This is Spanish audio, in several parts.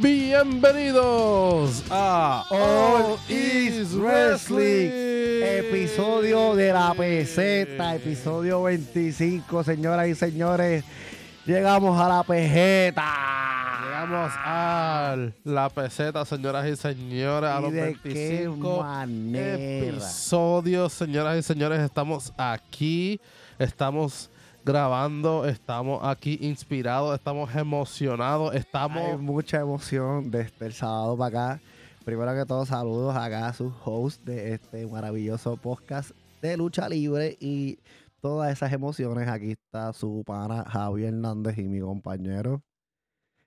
Bienvenidos a All Is Wrestling, episodio de la peseta, episodio 25, señoras y señores. Llegamos a la pejeta. Llegamos a la peseta, señoras y señores, a ¿Y los de 25 qué manera? episodios, señoras y señores. Estamos aquí, estamos grabando, estamos aquí inspirados, estamos emocionados, estamos... Mucha emoción desde el sábado para acá. Primero que todo, saludos acá a su host de este maravilloso podcast de lucha libre y todas esas emociones. Aquí está su pana Javier Hernández y mi compañero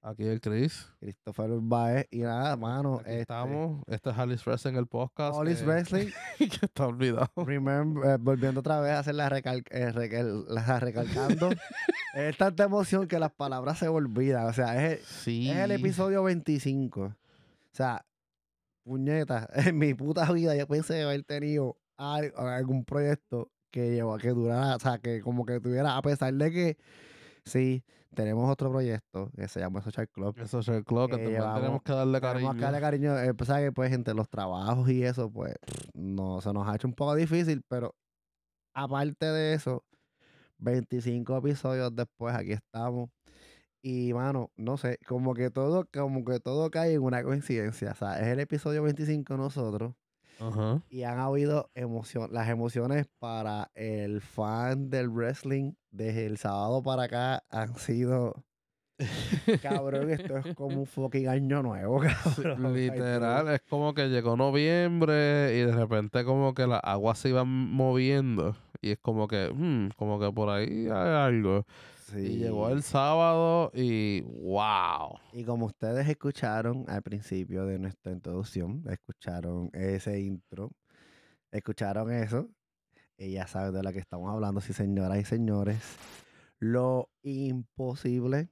Aquí el Chris. Christopher Baez. Y nada, mano. Aquí este, estamos. Este es Alice Wrestling, el podcast. Is que- Wrestling. que está olvidado. Remember, eh, volviendo otra vez a hacer la, recal eh, recal- la- recalcando. es tanta emoción que las palabras se olvidan. O sea, es el, Sí. es el episodio 25. O sea, puñeta, en mi puta vida yo pensé haber tenido al- algún proyecto que lleva, que durara, o sea, que como que tuviera, a pesar de que sí, tenemos otro proyecto que se llama Social Club. El clock, que que también llevamos- tenemos que darle Tenemos cariño. que darle cariño, eh, pues, ¿sabes? que, pues entre los trabajos y eso, pues no se nos ha hecho un poco difícil, pero aparte de eso, 25 episodios después, aquí estamos. Y mano, no sé, como que todo, como que todo cae en una coincidencia. O sea, es el episodio 25 nosotros. Ajá. Y han habido emoción, las emociones para el fan del wrestling desde el sábado para acá han sido. Cabrón, esto es como un fucking año nuevo, cabrón. Literal, es como que llegó noviembre y de repente como que las aguas se iban moviendo y es como que, hmm, como que por ahí hay algo. Y llegó el sábado y wow. Y como ustedes escucharon al principio de nuestra introducción, escucharon ese intro, escucharon eso, y ya saben de lo que estamos hablando, sí, señoras y señores. Lo imposible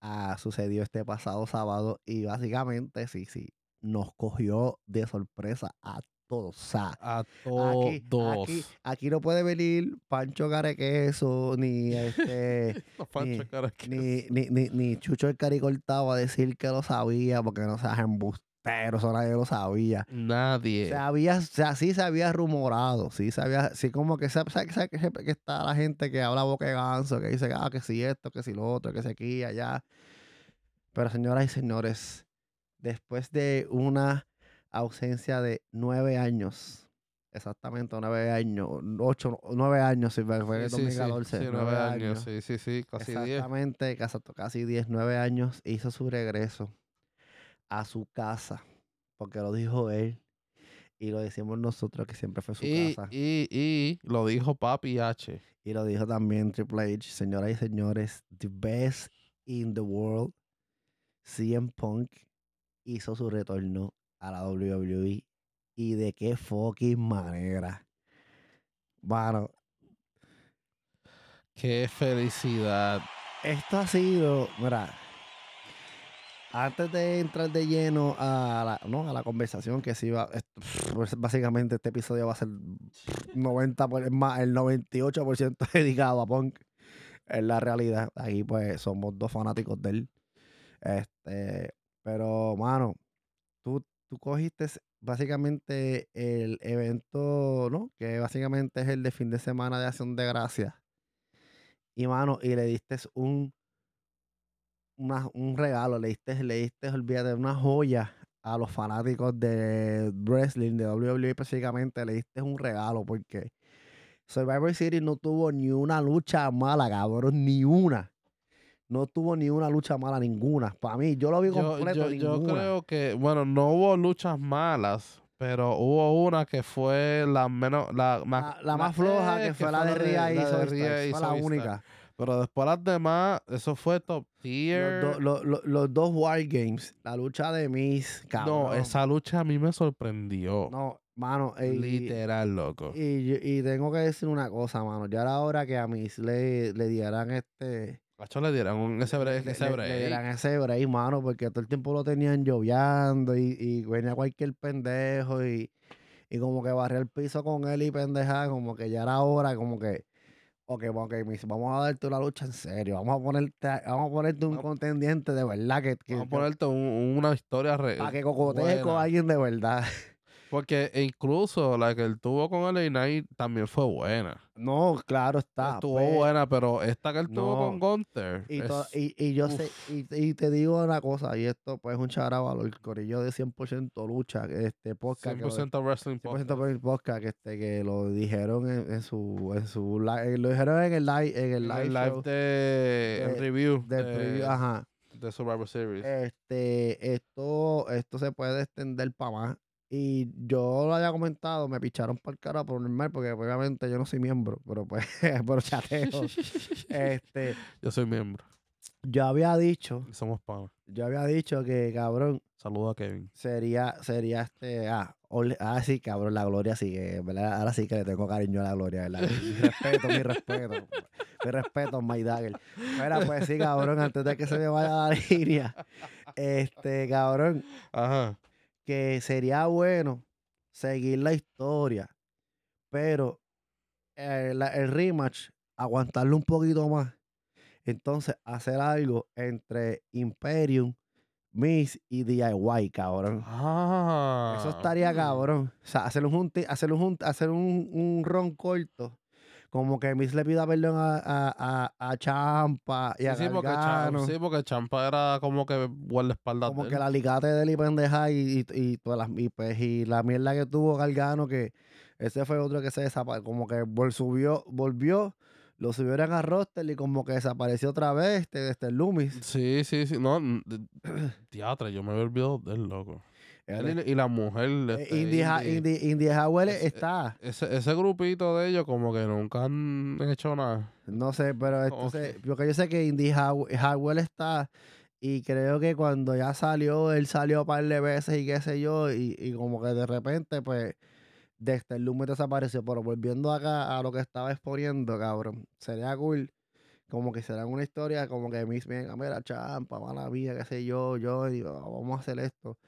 ah, sucedió este pasado sábado y básicamente, sí, sí, nos cogió de sorpresa a todos. O sea, A todos. aquí, aquí no puede venir Pancho Carequeso, ni este, ni- ni, ni, ni, ni Chucho el Caricortado a decir que lo sabía, porque no seas embustero, eso nadie lo sabía. Nadie. Se había, o sea, sí se había rumorado, sí se había, sí como que se, sabe- sabe que, siempre que está la gente que habla boca de ganso, que dice, ah, que si esto, que si lo otro, que si aquí, allá. Pero señoras y señores, después de una ausencia de nueve años, exactamente nueve años, ocho, nueve años, si fue en Sí, sí, sí, 2014, sí, nueve años. Sí, sí, sí, casi diez. Exactamente, casi, 10, 9 años, hizo su regreso a su casa, porque lo dijo él y lo decimos nosotros que siempre fue su Y, casa. y, y lo dijo Papi H. Y lo dijo también Triple H, señoras y señores, the best in the world, CM Punk hizo su retorno a la WWE y de qué fucking manera. Bueno, Qué felicidad. Esto ha sido, mira, antes de entrar de lleno a la, ¿no? a la conversación que sí va, pues, básicamente este episodio va a ser 90 por- más, el 98% dedicado a Punk, es la realidad. Aquí pues somos dos fanáticos de él. Este, pero mano, tú, tú cogiste básicamente el evento, ¿no? Que básicamente es el de fin de semana de Acción de Gracias. Y mano, y le diste un, una- un regalo, le diste, le diste, olvídate, una joya a los fanáticos de wrestling, de WWE específicamente, le diste un regalo porque Survivor Series no tuvo ni una lucha mala, cabrón, ni una. No tuvo ni una lucha mala, ninguna. Para mí, yo lo vi completo, yo, yo ninguna. creo que, bueno, no hubo luchas malas, pero hubo una que fue la menos, la más, la, la más floja que fue la de Ria y fue la única. Pero después las demás, eso fue top tier. Los, do- lo- lo- los dos War Games, la lucha de Miss, cabrón. no, esa lucha a mí me sorprendió. No, mano, y- Literal, loco. Y, y tengo que decir una cosa, mano. Ya era hora que a Miss le, le dieran este. Macho, le dieran un, ese break, le, ese break. le ese break, mano, porque todo el tiempo lo tenían lloviando y, y venía cualquier pendejo y, y como que barría el piso con él y pendeja, como que ya era hora, como que, ok, vamos a darte una lucha en serio. Vamos a ponerte, vamos a ponerte un contendiente de verdad que, que Vamos a ponerte un- una historia real. para que cocotees con alguien de verdad. Porque incluso la que él tuvo con LA Knight también fue buena. No, claro está. Estuvo pues, buena, pero esta que él tuvo no. con Gunther. Y, es- y, y yo sé, y, y te digo una cosa, y esto pues es un charabalo, el corillo de 100% lucha, este podcast, que lo- 100% Wrestling 100% Podcast. podcast, que, este, que lo dijeron en, en su, en su live, lo dijeron en el live, en el live, el show live de, el de- review del de, preview, ajá. de Survivor Series. Este, esto, esto se puede extender para más. Y yo lo había comentado, me picharon para el cara por normal, porque obviamente yo no soy miembro, pero pues, pero chateo. Este, Yo soy miembro. yo había dicho, Somos panas. yo había dicho que cabrón, Saludo a Kevin. sería, sería este, ah, ole- ah, sí, cabrón, la gloria sí, que, ¿verdad? Ahora sí que le tengo cariño a la gloria, ¿verdad? Mi respeto, mi respeto, mi respeto, My Dagger. Mira, pues sí, cabrón, antes de que se me vaya la línea, este, cabrón, Ajá. Que sería bueno seguir la historia, pero eh, el rematch, aguantarlo un poquito más. Entonces, hacer algo entre Imperium, Miss y DIY, cabrón. Ah. Eso estaría mm. cabrón. O sea, hacer un, hacer un, hacer un, un ron corto. Como que Miss le pida perdón a, a, a, a Champa y a Sí, sí, porque. Champa, sí, porque Champa era como que guardaespaldas como de que él. la alicate de él y pendeja y, y, y todas las y, pues, y la mierda que tuvo Gargano que ese fue otro que se desapareció como que vol- subió volvió lo subieron a roster y como que desapareció otra vez este, este Loomis Sí, sí, sí. No, teatro, yo me había olvidado del loco. Él y, y la mujer. Eh, este, Indy. Indy, Indy Howell Ese- está Ese, ese grupito de ellos como que nunca han hecho nada. no sé pero entonces porque yo sé que Indy How- Howell está y creo que cuando ya salió él salió un par de veces y qué sé yo y, y como que de repente pues Dexter Loomis desapareció, pero volviendo acá a lo que estaba exponiendo, cabrón, sería cool como que será una historia como que Miss venga, mira, champa, mala mía, qué sé yo, yo, y, "Ah, vamos a hacer esto,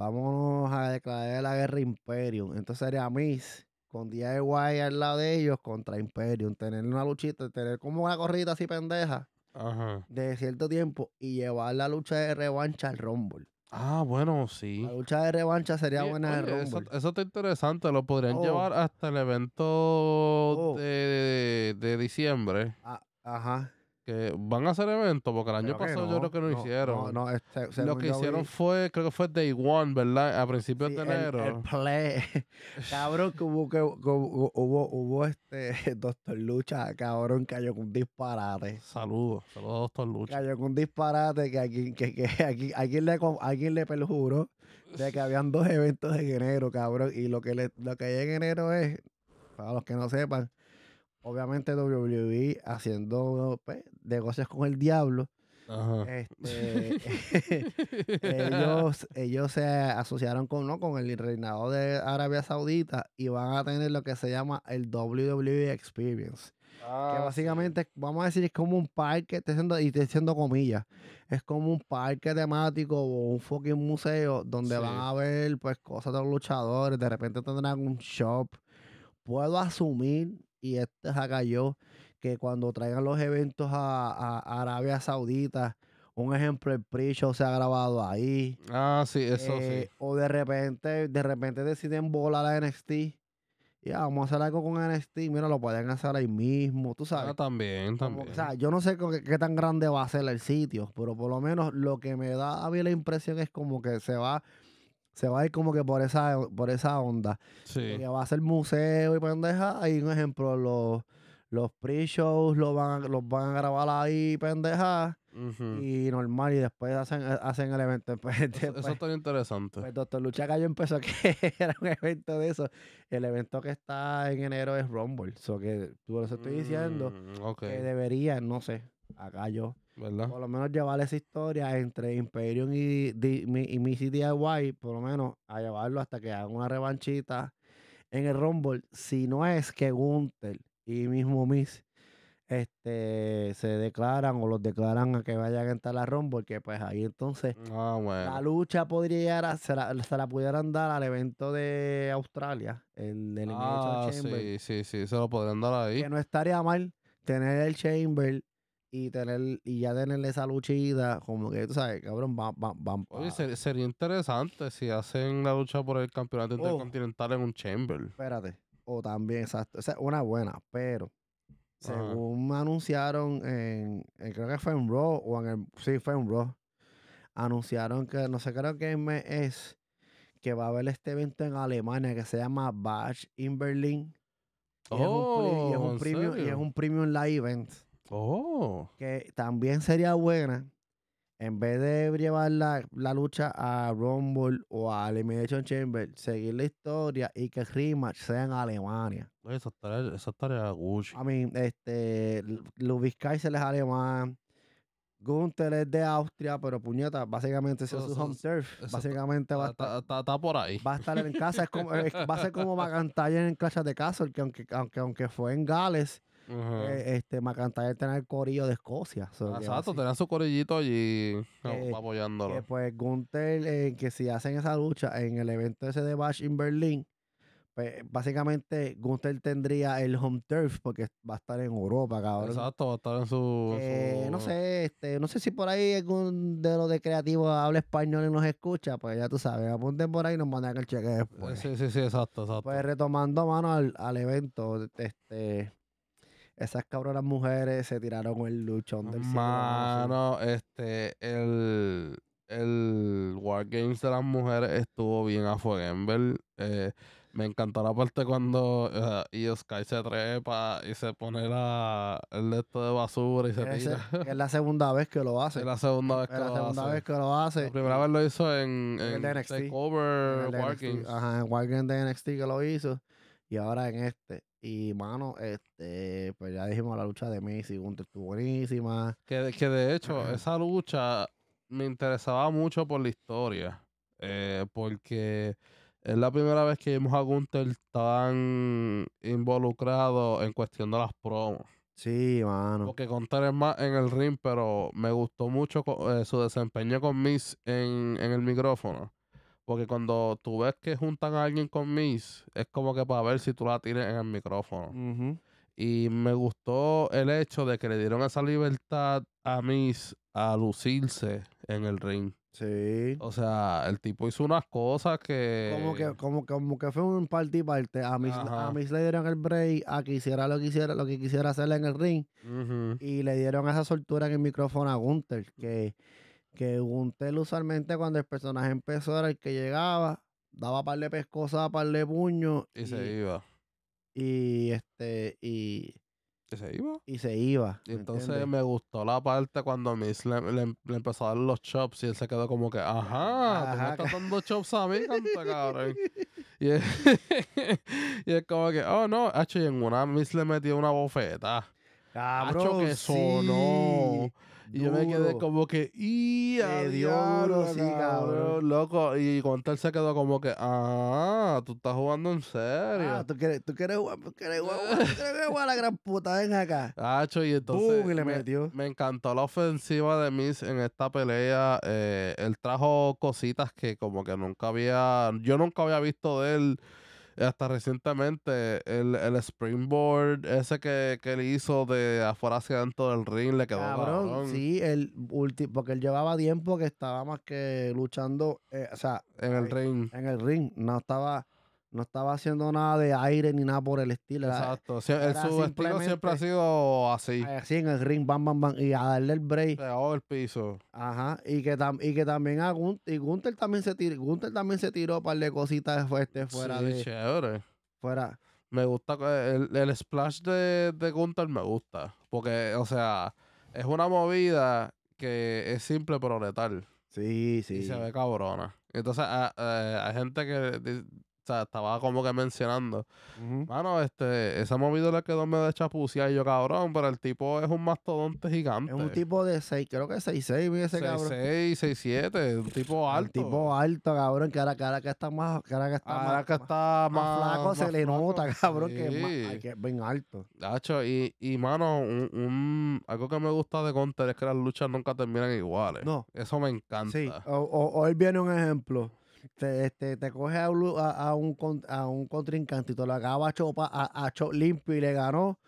vámonos a declarar la guerra Imperium. Entonces sería Miss con DIY al lado de ellos contra Imperium, tener una luchita, tener como una corrida así pendeja Ajá. de cierto tiempo y llevar la lucha de revancha al Rumble. Ah, bueno, sí. La lucha de revancha sería buena oye, eso, Rumble. eso está interesante. Lo podrían Oh. llevar hasta el evento Oh. de, de diciembre. Ah, ajá. Que van a hacer evento, porque el año Creo pasado yo creo que no, hicieron. No, no, este, Lo que hicieron vi- fue, creo que fue Day One, ¿verdad? A principios Sí, de el- enero. El, play. cabrón, que hubo, que, hubo, hubo, hubo este Doctor Lucha, cabrón, cayó con un disparate. Saludos, saludos Doctor Lucha. Cayó con un disparate que aquí, que, que aquí, alguien le alguien le perjuró de que habían dos eventos en enero, cabrón. Y lo que le, lo que hay en enero es, para los que no sepan, obviamente WWE haciendo pues, negocios con el diablo. Ajá. Este, ellos, ellos se asociaron con, ¿no? con el reinado de Arabia Saudita y van a tener lo que se llama el WWE Experience. Ah, que básicamente, vamos a decir, es como un parque, estoy haciendo, y estoy haciendo comillas, es como un parque temático o un fucking museo donde Sí. van a ver pues cosas de los luchadores, de repente tendrán un shop. Puedo asumir, y este es acá yo, que cuando traigan los eventos a, a Arabia Saudita, un ejemplo, el pre-show se ha grabado ahí. Ah, sí, eso eh, sí. O de repente, de repente deciden volar a NXT. Ya, vamos a hacer algo con NXT. Mira, lo pueden hacer ahí mismo, tú sabes. Ah, también, Como- también. o sea, yo no sé qué tan grande va a ser el sitio, pero por lo menos lo que me da a mí la impresión es como que se va, se va a ir como que por esa, por esa onda. sí. Que va a ser museo y pendeja. Hay un ejemplo, los, los pre-shows los van, a- los van a grabar ahí, pendeja. Y normal, y después hacen, hacen el evento. Eso, después- eso interesante. pues Doctor Lucha Gallo empezó que era un evento de eso. El evento que está en enero es Rumble. So que por eso estoy diciendo Mm, que deberían, no sé, acá yo, ¿verdad? por lo menos llevar esa historia entre Imperium y, Di- mi- y Missy DIY, por lo menos a llevarlo hasta que hagan una revanchita en el Rumble. Si no es que Gunther y mismo Miss este, se declaran o los declaran a que vayan a entrar a Rumble, que pues ahí entonces Ah, la lucha podría llegar a- se la, se la pudieran dar al evento de Australia, el Ah, Chamber. sí, sí, sí, se lo podrían dar ahí. Que no estaría mal tener el Chamber y tener y ya tener esa luchida, como que tú sabes, cabrón, van, van, van Oye, sería interesante si hacen la lucha por el campeonato Oh. intercontinental en un chamber. Espérate. O también, exacto. Esa es una buena, pero Ajá. según anunciaron en, en- creo que fue en Raw o en el, sí, fue en Raw. Anunciaron que, no sé, creo que mes es que va a haber este evento en Alemania que se llama Bash in Berlin. Y es un y es Oh, un ¿en premium, y es un premium live event. Oh, Que también sería buena. En vez de llevar la, la lucha a Rumble o a Elimination Chamber, seguir la historia y que el rematch sea en Alemania. esa estaría, esa estaría Gucci. I mean, este, Ludwig Kaiser es alemán. Gunther es de Austria, pero puñeta, básicamente es su home turf. eso Básicamente va a estar, está- por ahí. va a estar en casa. Es como, va a ser como McIntyre en Clash de Castle, que aunque, aunque, aunque fue en Gales, Ajá. eh, este, McIntyre tiene el corillo de Escocia. so Exacto, tenían su corillito allí Eh, apoyándolo. que pues Gunther, eh, que si hacen esa lucha en el evento ese de Bash in Berlin, pues básicamente Gunther tendría el home turf porque va a estar en Europa, cabrón. Exacto, va a estar en su. en Eh, no sé, este, no sé si por ahí algún de los de creativos habla español y nos escucha, pues ya tú sabes, apunten por ahí y nos mandan el cheque Eh, después. Sí, sí, sí, exacto, exacto. Pues retomando mano al, al evento, este, esas cabronas mujeres se tiraron el luchón del siglo, mano, este, el, el Wargames de las mujeres estuvo bien a Fuegenberg. Eh, me encantó la parte cuando eh, Io Sky se trepa y se pone la, el esto de basura y se Ese- tira. es la segunda vez que lo hace. Es la segunda vez que Es la lo segunda hace. vez que lo hace. La primera vez lo hizo en, En en NXT. en Takeover el de NXT, Wargames. Ajá, en Wargames de NXT que lo hizo. Y ahora en este. Y mano, este, pues ya dijimos la lucha de Miz y Gunther estuvo buenísima. Que, de- que de hecho, esa lucha me interesaba mucho por la historia. eh, porque es la primera vez que vimos a Gunther tan involucrado en cuestión de las promos. Sí, mano. Porque Gunther es más en el ring, pero me gustó mucho eh, su desempeño con Miss en, en el micrófono. Porque cuando tú ves que juntan a alguien con Miss, es como que para ver si tú la tienes en el micrófono. Y me gustó el hecho de que le dieron esa libertad a Miss a lucirse en el ring. Sí. O sea, el tipo hizo unas cosas que... Como que, como, como que fue un parte y parte. A Miss, a Miss le dieron el break a que hiciera lo que hiciera, lo que quisiera hacerle en el ring. Y le dieron esa soltura en el micrófono a Gunther. Que, que Gunther usualmente cuando el personaje empezó era el que llegaba, daba par de pescosas, par de puños. Y se iba. y este, y, Y se iba. y se iba. Y ¿me entonces entiendes? me gustó la parte cuando Miss le, le- le empezó a dar los chops y él se quedó como que, ajá, tú me estás dando chops a mí, canta cabrón. Y es, y es como que, oh no, hacho, y en una Miss le metió una bofeta. Cabrón, que sonó. sí, Y yo me quedé como que, ¡y dio diablo, sí, cabrón. Loco, y Gontel se quedó como que, ah, tú estás jugando en serio. Ah, tú quieres, tú quieres jugar, tú quieres jugar, tú quieres jugar a la gran puta, ven acá. Hacho, y entonces y le me, metió. me encantó la ofensiva de Miss en esta pelea. eh, él trajo cositas que como que nunca había, yo nunca había visto de él hasta recientemente. El, el springboard ese que, que él hizo de afuera hacia adentro del ring le quedó Cabrón, cabrón. sí, el ulti, porque él llevaba tiempo que estaba más que luchando, eh, o sea, En el Ay, ring. en el ring, no estaba, no estaba haciendo nada de aire ni nada por el estilo. Exacto. El- era su estilo siempre ha sido así. Así en el ring, bam, bam, bam, y a darle el break. Pegado al piso. Ajá, y que, tam- y que también a Gunther, y Gunther también se tiró, Gunther también se tiró un par de cositas fuertes fuera sí, de, chévere. fuera, Me gusta el, el splash de, de Gunther me gusta. Porque, o sea, es una movida que es simple pero letal. sí, sí. Y se ve cabrona. Entonces, eh, hay gente que sea, estaba como que mencionando. Mano, este, esa movida le quedó medio de chapucia y yo, cabrón, pero el tipo es un mastodonte gigante. Es un tipo de 6, creo que 6'6", mira ese cabrón. 6'6", 6'7", un tipo Un alto. tipo alto, cabrón, que ahora, que ahora que está más, que ahora que está Ahora más, que está más más, flaco, se le nota, cabrón, que es, más, que es bien alto. Hacho, y, y mano, un, un- algo que me gusta de Gunter es que las luchas nunca terminan iguales. No. Eso me encanta. Sí, o, o, o él viene un ejemplo. Te, este, te coge a, un a, un, con- a un contrincante y te lo acaba a, chopa, a, a chop limpio y le ganó.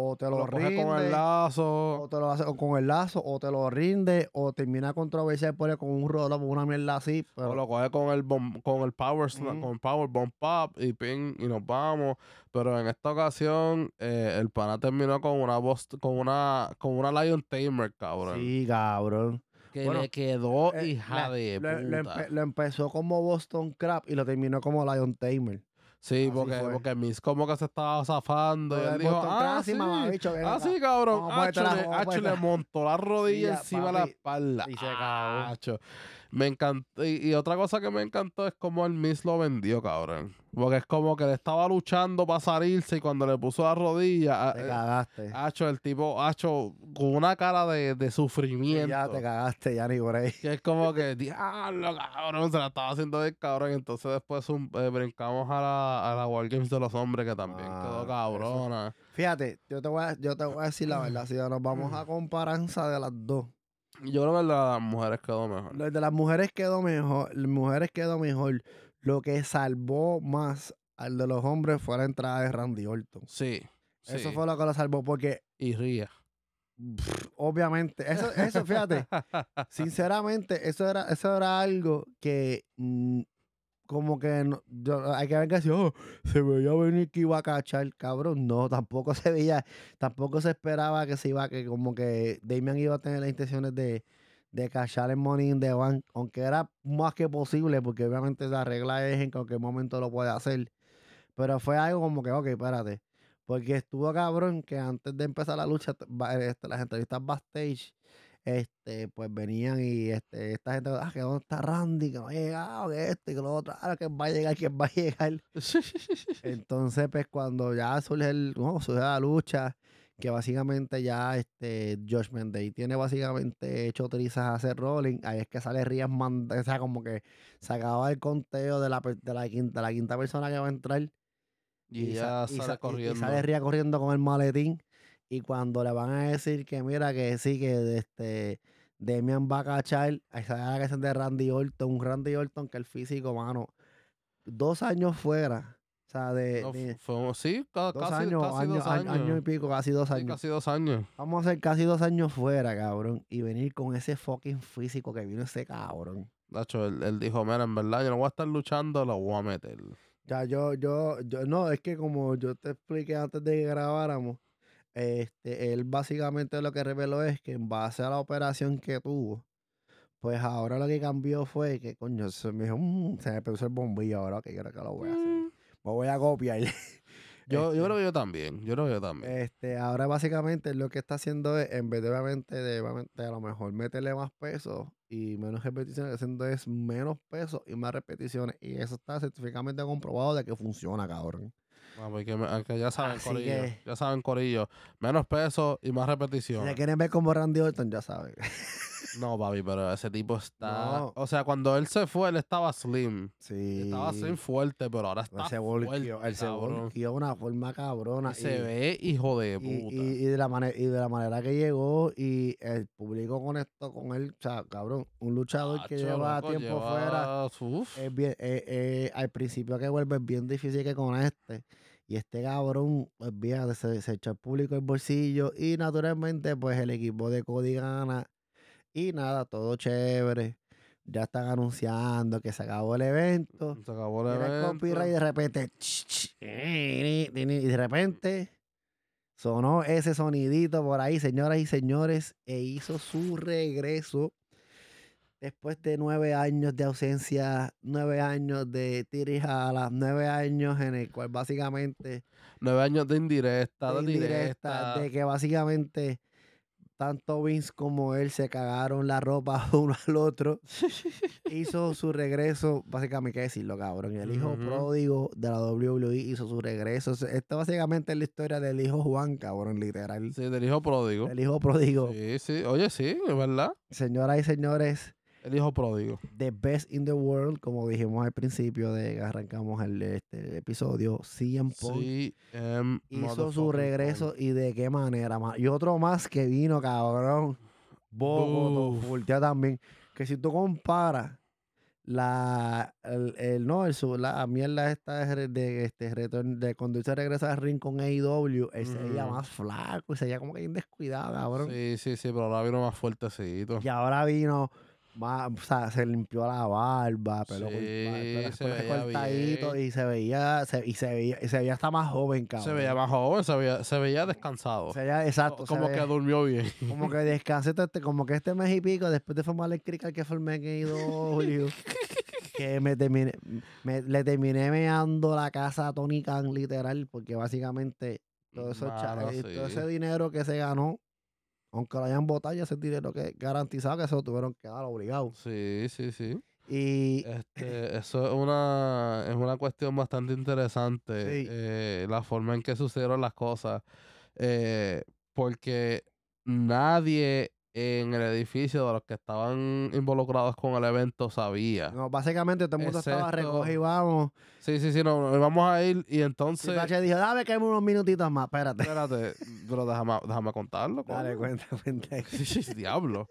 o te lo, Lo coge rinde. con el lazo. O te lo hace o con el lazo, o te lo rinde, o termina controversial por con un roll up, una mierda así. Pero O lo coge con el bom- con el power sla- Ujú. con el power bomb pop y ping y nos vamos. Pero en esta ocasión eh, el pana terminó con una voz, con una con una Lion Tamer, cabrón. sí, cabrón. Que Bueno, le quedó Eh, hija la- de lo, lo puta. empe- lo empezó como Boston Crab y lo terminó como Lion Tamer. Sí, porque, porque Miss como que se estaba zafando y él dijo, Boston ah, Crab, sí, ah, sí, cabrón. Hacho, la- le, vamos a hacho, le montó la rodilla encima de la espalda. y se cagó. Me encantó. Y, y otra cosa que me encantó es cómo el Miss lo vendió, cabrón. Porque es como que le estaba luchando para salirse y cuando le puso la rodilla, Te eh, cagaste. Hacho, el tipo, Hacho, con una cara de, de sufrimiento. ya te cagaste, ya ni por ahí. Que es como que, diablo, cabrón, se la estaba haciendo de cabrón. Entonces después un- eh, brincamos a la, a la Games de los hombres, que también Ah, quedó eso. cabrona. Fíjate, yo te voy a, yo te voy a decir la verdad, si nos vamos a comparanza de las dos. Yo creo que el de las mujeres quedó mejor. Lo de las mujeres quedó mejor, las mujeres quedó mejor. Lo que salvó más al de los hombres fue la entrada de Randy Orton. Sí. Eso sí. fue lo que lo salvó porque Y ría. pff, obviamente, eso, eso fíjate, sinceramente, eso era, eso era algo que mm, como que no- yo- hay que ver que si oh, se veía venir que iba a cachar, cabrón. No, tampoco se veía, tampoco se esperaba que se iba, que como que Damian iba a tener las intenciones de, de cachar el Money in the Bank, aunque era más que posible, porque obviamente la regla es en cualquier momento lo puede hacer. Pero fue algo como que, ok, espérate. Porque estuvo cabrón que antes de empezar la lucha, este, las entrevistas backstage, este, pues venían y este, esta gente, ah, que dónde está Randy, que no ha llegado, que este, que lo otro, ah, que va a llegar, que va a llegar. Entonces, pues cuando ya surge, el, no, surge la lucha, que básicamente ya este Josh Mendey tiene básicamente hecho trizas a hacer rolling, ahí es que sale Rías manda, o sea, como que se acaba el conteo de la, de la, quinta, la quinta persona que va a entrar. y ya y sale sa- y- corriendo. Y sale Ría corriendo con el maletín. Y cuando le van a decir que mira que sí, que este Demian va a cachar, ahí sale la canción de Randy Orton, un Randy Orton que el físico, mano, dos años fuera. O sea, de, No, de fue, sí, ca- dos casi, años, casi año, dos año- años. año y pico, casi dos Sí, años. casi dos años. Vamos a ser casi dos años fuera, cabrón. Y venir con ese fucking físico que vino ese cabrón. Nacho, él, él dijo, mira, en verdad, yo no voy a estar luchando, lo voy a meter. Ya, yo, yo, yo, no, es que como yo te expliqué antes de que grabáramos, este, él básicamente lo que reveló es que en base a la operación que tuvo, pues ahora lo que cambió fue que, coño, se me dijo, "Mm", se me puso el bombillo ahora, que creo que lo voy a hacer. Mm. Me voy a copiar. Yo, yo Este, creo que yo también, yo creo que yo también. Este, ahora básicamente lo que está haciendo es, en vez de obviamente de, obviamente, a lo mejor meterle más peso y menos repeticiones, haciendo es menos peso y más repeticiones. Y eso está científicamente comprobado de que funciona, cabrón. Ah, porque me- que ya saben, Así Corillo. que- Ya saben, Corillo. Menos peso y más Si repetición. le quieren ver como Randy Orton, ya saben. No, papi, pero ese tipo está. No. O sea, cuando él se fue, él estaba slim. Sí. Estaba slim fuerte, pero ahora Él está se fuerte, volquió, él se cabrón. volquió de una forma cabrona. Y se ve hijo de y, puta. y- y de la manera y de la manera que llegó y el público conectó con él, o sea, cabrón, un luchador que lleva loco, tiempo lleva- fuera, uf. es bien, eh, eh, al principio que vuelve es bien difícil que conecte. Y este cabrón, pues bien, se, se echó el público el bolsillo. Y naturalmente, pues el equipo de Cody gana. Y nada, todo chévere. Ya están anunciando que se acabó el evento. Se acabó el Mira evento. y de repente. y de repente sonó ese sonidito por ahí, señoras y señores, e hizo su regreso después de nueve años de ausencia, nueve años de tirijala, nueve años en el cual básicamente Nueve años de indirecta, de, indirecta, directa. de que básicamente tanto Vince como él se cagaron la ropa uno al otro. hizo su regreso, básicamente, hay que decirlo, cabrón. El hijo pródigo de la WWE hizo su regreso. Esto básicamente es la historia del hijo Juan, cabrón, literal. Sí, del hijo pródigo. El hijo pródigo. Sí, sí. Oye, sí, es verdad. Señoras y señores, El hijo pródigo. The Best in the World, como dijimos al principio de que arrancamos el, este, el episodio, CM Punk Sí. hizo su regreso y de qué manera, ma- Y otro más que vino, cabrón. Bobo, voltea también. Que si tú comparas la, el, el- no, el, la mierda esta de, de, este, retorno, de cuando se regresa al ring con AEW, él se veía Ujú. más flaco y se veía como que bien descuidado, cabrón. Sí, sí, sí, pero ahora vino más fuertecito. Y ahora vino más, o sea, se limpió la barba, pelo, Sí, se pelo veía cortadito bien. y se veía, se, y se veía, y se veía hasta más joven, cabrón. Se veía más joven, se veía, se veía descansado. Se veía- exacto. se como que durmió bien. Como que descansé este, como que este mes y pico, después de formar el crical que formé en Julio, que me terminé, me- le terminé meando la casa a Tony Khan, literal, porque básicamente todo, eso cha- Mano, eh, todo ese dinero que se ganó, aunque lo hayan votado, ya ese dinero que garantizado que se lo tuvieron que dar obligado. Sí, sí, sí. Y Este, eso es una, es una cuestión bastante interesante, Sí. eh, la forma en que sucedieron las cosas, eh, porque nadie en el edificio de los que estaban involucrados con el evento sabía. no, básicamente todo el mundo estaba y vamos. Sí, sí, sí, no, vamos a ir y Y entonces... Pache dijo, dame que unos minutitos más, espérate. Espérate, pero déjame, déjame contarlo. Dale, coño. cuenta, cuenta. Sí, Diablo.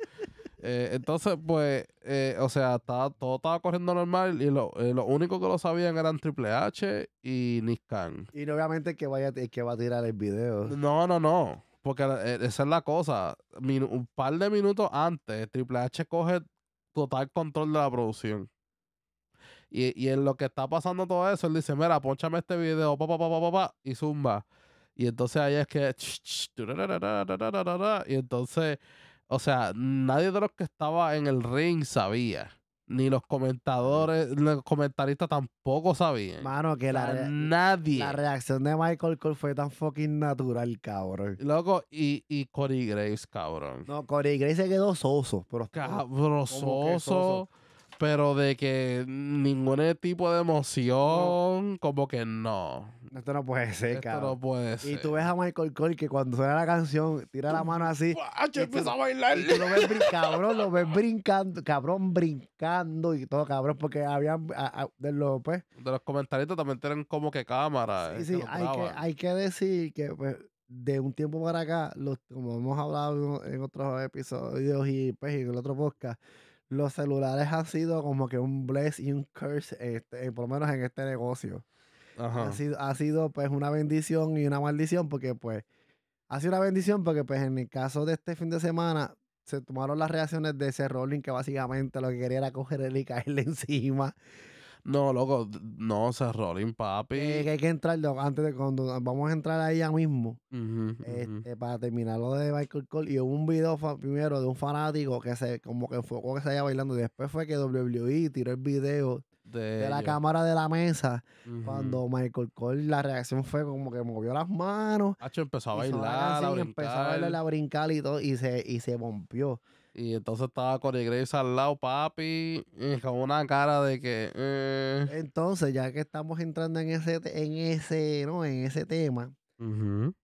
Eh, entonces, pues, eh, o sea, estaba- todo estaba corriendo normal y lo, eh, lo único que lo sabían eran Triple H y Nick Khan. Y obviamente que vaya el que va a tirar el video. No, no, no. Porque eh, esa es la cosa. Un par de minutos antes, Triple H coge total control de la producción. Y, y en lo que está pasando todo eso, él dice, mira, ponchame este video, pa, pa, pa, pa, pa, pa", y zumba. Y entonces ahí es que... Y entonces, o sea, nadie de los que estaba en el ring sabía. Ni los comentadores, los comentaristas tampoco sabían. Mano, que la, nadie. la reacción de Michael Cole fue tan fucking natural, cabrón. Loco, y, y Corey Graves, cabrón. No, Corey Gray se quedó soso, pero Cabrososo, pero de que ningún tipo de emoción, como que no. esto no puede ser, Esto cabrón. no puede ser. y tú ves a Michael Cole que cuando suena la canción, tira la mano así. ¡Guacho, y tú- empieza a bailar! Y tú lo ves, cabrón, lo ves brincando, cabrón, brincando y todo, cabrón, porque habían, a- a- de los, pues, De los comentarios también tienen como que cámara. Sí, eh, sí, que los hay que, hay que decir que pues, de un tiempo para acá, los, como hemos hablado en otros episodios y, pues, y en el otro podcast, los celulares han sido como que un bless y un curse, este, por lo menos en este negocio. Ajá. Ha sido, ha sido pues una bendición y una maldición porque pues ha sido una bendición porque pues en el caso de este fin de semana se tomaron las reacciones de ese Rolling que básicamente lo que quería era coger él y caerle encima. No, loco, no, se rolling, papi. Eh, que hay que entrar, antes de cuando vamos a entrar ahí ya mismo. Este, para terminar lo de Michael Cole. Y hubo un video primero de un fanático que se como que enfocó que se iba bailando. Y después fue que WWE tiró el video de, de la cámara de la mesa. Cuando Michael Cole, la reacción fue como que movió las manos. Hacho empezó a bailar, a empezó a bailar, a brincar y todo. Y se, y se bompió. Y entonces estaba Corey Graves al lado, papi, y con una cara de que... eh, Entonces, ya que estamos entrando en ese, en ese, ¿no? En ese tema,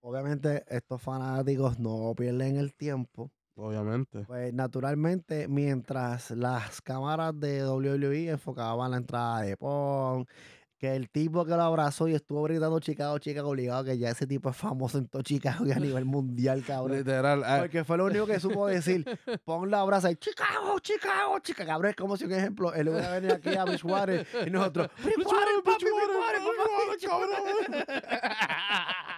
obviamente estos fanáticos no pierden el tiempo. obviamente. Pues naturalmente, mientras las cámaras de WWE enfocaban la entrada de Pong, que el tipo que lo abrazó y estuvo gritando Chicago, Chicago, obligado, que ya ese tipo es famoso en todo Chicago y a nivel mundial, cabrón. Literal. ah, Porque fue lo único que supo decir. Pong la abraza y Chicago, Chicago, Chicago. Cabrón, es como si, un ejemplo, él hubiera venido aquí a Bridgewater y nosotros, Bridgewater, papi, Bridgewater, papi".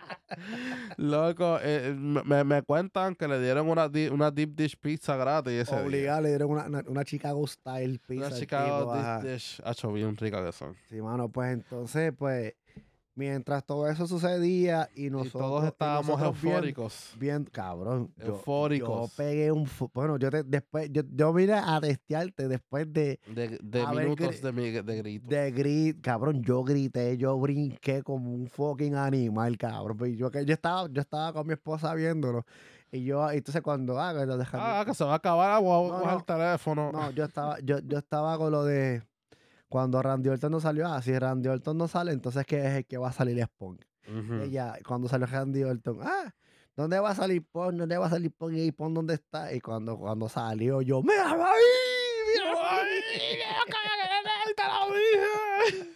Loco, eh, me, me cuentan que le dieron una, di- una deep dish pizza gratis ese día. Obligado, le dieron una, una, Chicago style pizza. Una Chicago tipo, deep dish. Hacho, bien rica que son. Sí, mano, pues entonces, pues, mientras todo eso sucedía y y nosotros... todos estábamos nosotros eufóricos. Bien, cabrón. yo- Yo, Eufóricos. pegué un... Bueno, yo te, después, yo, yo vine a testearte después de, De, minutos de, mi- de grito. de grit, cabrón, yo grité, yo brinqué como un fucking animal, cabrón. Pues yo, yo estaba, yo estaba con mi esposa viéndolo. Y yo, entonces cuando, ah, que lo Ah, que se va a acabar, ah, voy a no. el teléfono. No, yo estaba, yo, yo estaba con lo de cuando Randy Orton no salió, ah, si Randy Orton no sale, entonces que es el que va a salir es Punk. Ella, cuando salió Randy Orton, ah, ¿dónde va a salir Punk? ¿Dónde va a salir Punk? Y Punk, ¿dónde está? Y cuando, cuando salió yo, ¡mira ahí! ¡Mira ahí! ¡Te lo dije!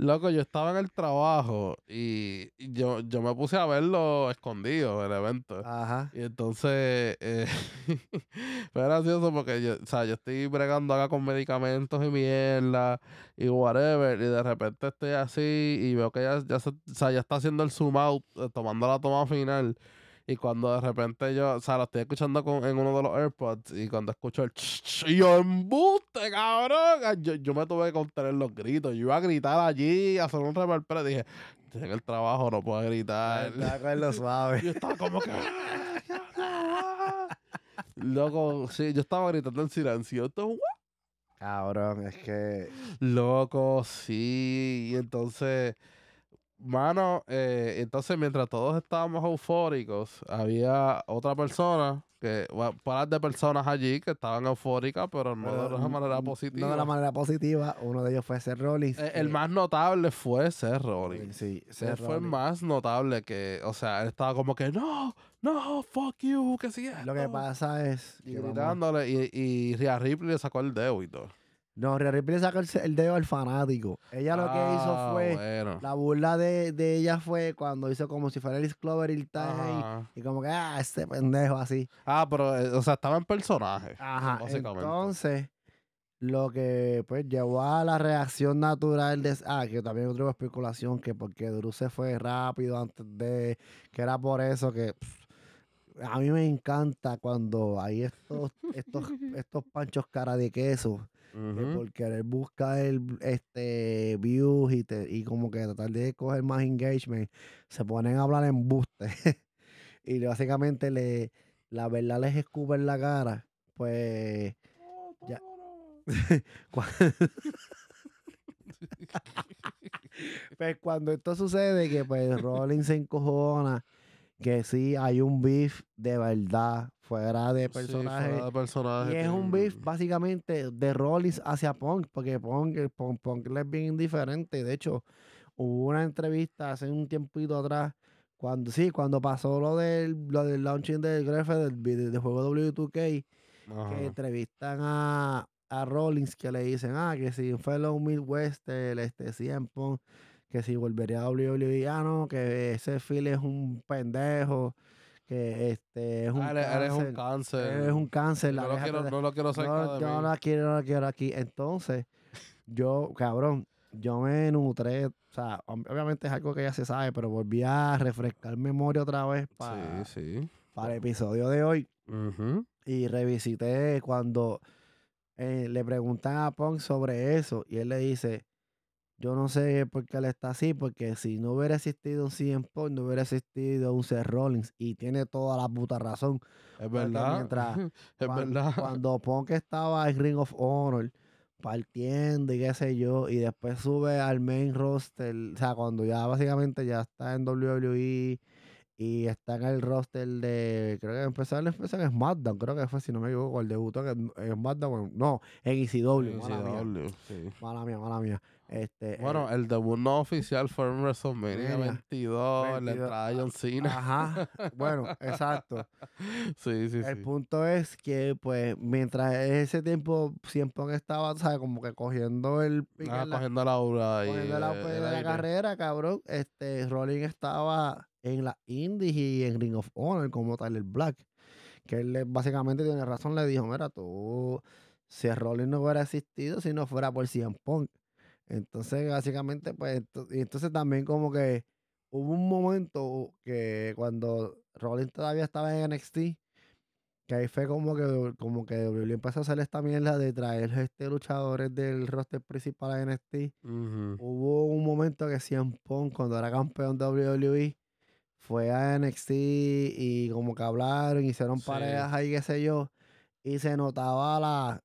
Loco, yo estaba en el trabajo y yo, yo me puse a verlo escondido, el evento. Ajá. Y entonces, eh, fue gracioso porque yo, o sea, yo estoy bregando acá con medicamentos y mierda y whatever. Y de repente estoy así y veo que ya, ya, se- o sea, ya está haciendo el zoom out, eh, tomando la toma final. Y cuando de repente yo, o sea, lo estoy escuchando con, en uno de los AirPods y cuando escucho el ch, ch, yo embuste, cabrón. Yo, yo me tuve que contener los gritos. Yo iba a gritar allí, a hacer un repel, pero dije, en el trabajo, no puedo gritar. Está con lo suave. Yo estaba como que. Loco, sí, yo estaba gritando en silencio. Cabrón, es que. Loco, sí. Y entonces, mano, eh, entonces mientras todos estábamos eufóricos, había otra persona, que, bueno, paras de personas allí que estaban eufóricas, pero no de una manera positiva. No de la manera positiva. Uno de ellos fue Seth Rollins. Eh, el más notable fue Seth Rollins. Sí, Seth fue el más notable que, o sea, él estaba como que, no, no, fuck you, que sí Lo que esto". pasa es. Y vamos- gritándole, y, y Rhea Ripley le sacó el dedo y todo. No, Rhea Ripley sacó el, el dedo al fanático. Ella lo que hizo Ah, fue. bueno. La burla de, de ella fue cuando hizo como si fuera el Clover y el Time. Ajá. Y como que, ah, este pendejo así. Ah, pero, eh, o sea, estaba en personaje. Ajá. Básicamente. Entonces, lo que pues llevó a la reacción natural de. Ah, que también otra especulación que porque Drew se fue rápido antes de. Que era por eso que. pff, a mí me encanta cuando hay estos, estos, estos panchos cara de queso. Que Ujú. por querer buscar el, este, views y, te- y como que tratar de coger más engagement, se ponen a hablar en buste. y básicamente le, la verdad les escupe en la cara. Pues Ya. cua- pues cuando esto sucede, que pues Rollins se encojona, que sí hay un beef de verdad, fuera de Sí, personaje. fuera de personaje. Y es un beef básicamente de Rollins hacia Punk, porque Punk, el Punk, es bien indiferente. De hecho, hubo una entrevista hace un tiempito atrás, cuando sí, cuando pasó lo del, lo del launching del grefe del, vide- del juego W2K, que entrevistan a, a Rollins, que le dicen, ah, que si fue los Midwest, el este, CM Punk, que si volvería a WWE, ah, no, que ese Phil es un pendejo, que este es un Ah, eres, eres un cáncer, cáncer. es un cáncer, la no, lo quiero, de- no lo quiero cerca no, de yo no mí. la quiero, no la quiero aquí. Entonces, yo, cabrón, yo me nutré, o sea, ob- obviamente es algo que ya se sabe, pero volví a refrescar memoria otra vez para, Sí, sí. para el episodio de hoy y revisité cuando eh, le preguntan a Punk sobre eso y él le dice, yo no sé por qué él está así, porque si no hubiera existido un CM Punk, no hubiera existido un Seth Rollins y tiene toda la puta razón. Es verdad. mientras- es cuan- verdad. Cuando Punk estaba en Ring of Honor, partiendo y qué sé yo, y después sube al main roster, o sea, cuando ya básicamente ya está en WWE y está en el roster de, creo que empezó, empezó en SmackDown, creo que fue, si no me equivoco, el debutó en, en SmackDown, no, en ECW, En mala mía, sí. mala mía, mala mía. Este, Bueno, eh, el debut no oficial fue en WrestleMania Mania, 22, en la 22, entrada de John Cena. ajá, bueno, exacto. Sí, sí, El sí. punto es que, pues, mientras ese tiempo siempre estaba, ¿sabes? Como que cogiendo el Ah, la- cogiendo la aura y cogiendo la el- el de la carrera, cabrón. Este, Rolling estaba en la Indies y en Ring of Honor como Tyler Black. Que él básicamente tiene razón, le dijo, mira, tú, si Rolling no hubiera existido, si no fuera por CM Punk. Entonces, básicamente, pues, y entonces también como que hubo un momento que cuando Rolling todavía estaba en NXT, que ahí fue como que, como que WWE empezó a hacer esta mierda de traer este luchadores del roster principal a NXT. Hubo un momento que CM Punk, cuando era campeón de WWE, fue a NXT y como que hablaron, hicieron Sí. parejas ahí, qué sé yo, y se notaba la...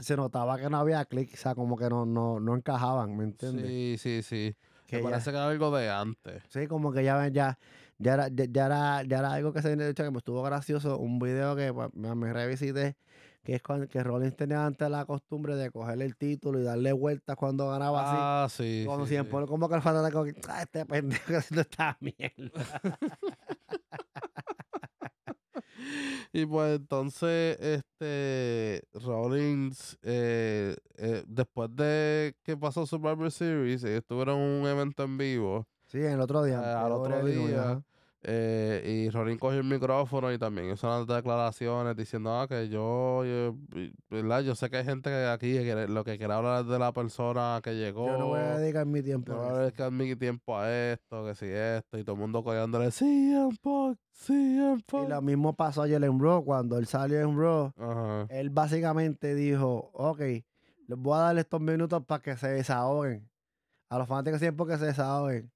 Se notaba que no había clic, o sea, como que no, no, no encajaban, ¿me entiendes? Sí, sí, sí. Que Me ya- parece que era algo de antes. Sí, como que ya ven, ya, ya era, ya, ya era, ya era algo que se había hecho que me estuvo gracioso. Un video que pues, me, me revisité, que es cuando que Rollins tenía antes la costumbre de cogerle el título y darle vueltas cuando ganaba así. Ah, sí. Como sí, siempre, sí. como que el fanático, como que, "Ah, este pendejo haciendo esta mierda. Y pues entonces, este, Rollins, eh, eh, después de que pasó Survivor Series, ellos tuvieron un evento en vivo. Sí, el otro día. Al otro día. Eh, y Rollins cogió el micrófono y también hizo unas declaraciones diciendo ah, que yo, yo, ¿verdad? yo sé que hay gente aquí que lo que quiere hablar de la persona que llegó. Yo no voy a dedicar mi tiempo no voy a dedicar mi tiempo a esto, que si esto, y todo el mundo cogiéndole, sí, Punk, sí, Punk. Y lo mismo pasó ayer en Raw, cuando él salió en Raw, él básicamente dijo, ok, les voy a dar estos minutos para que se desahoguen. A los fanáticos siempre que se desahoguen.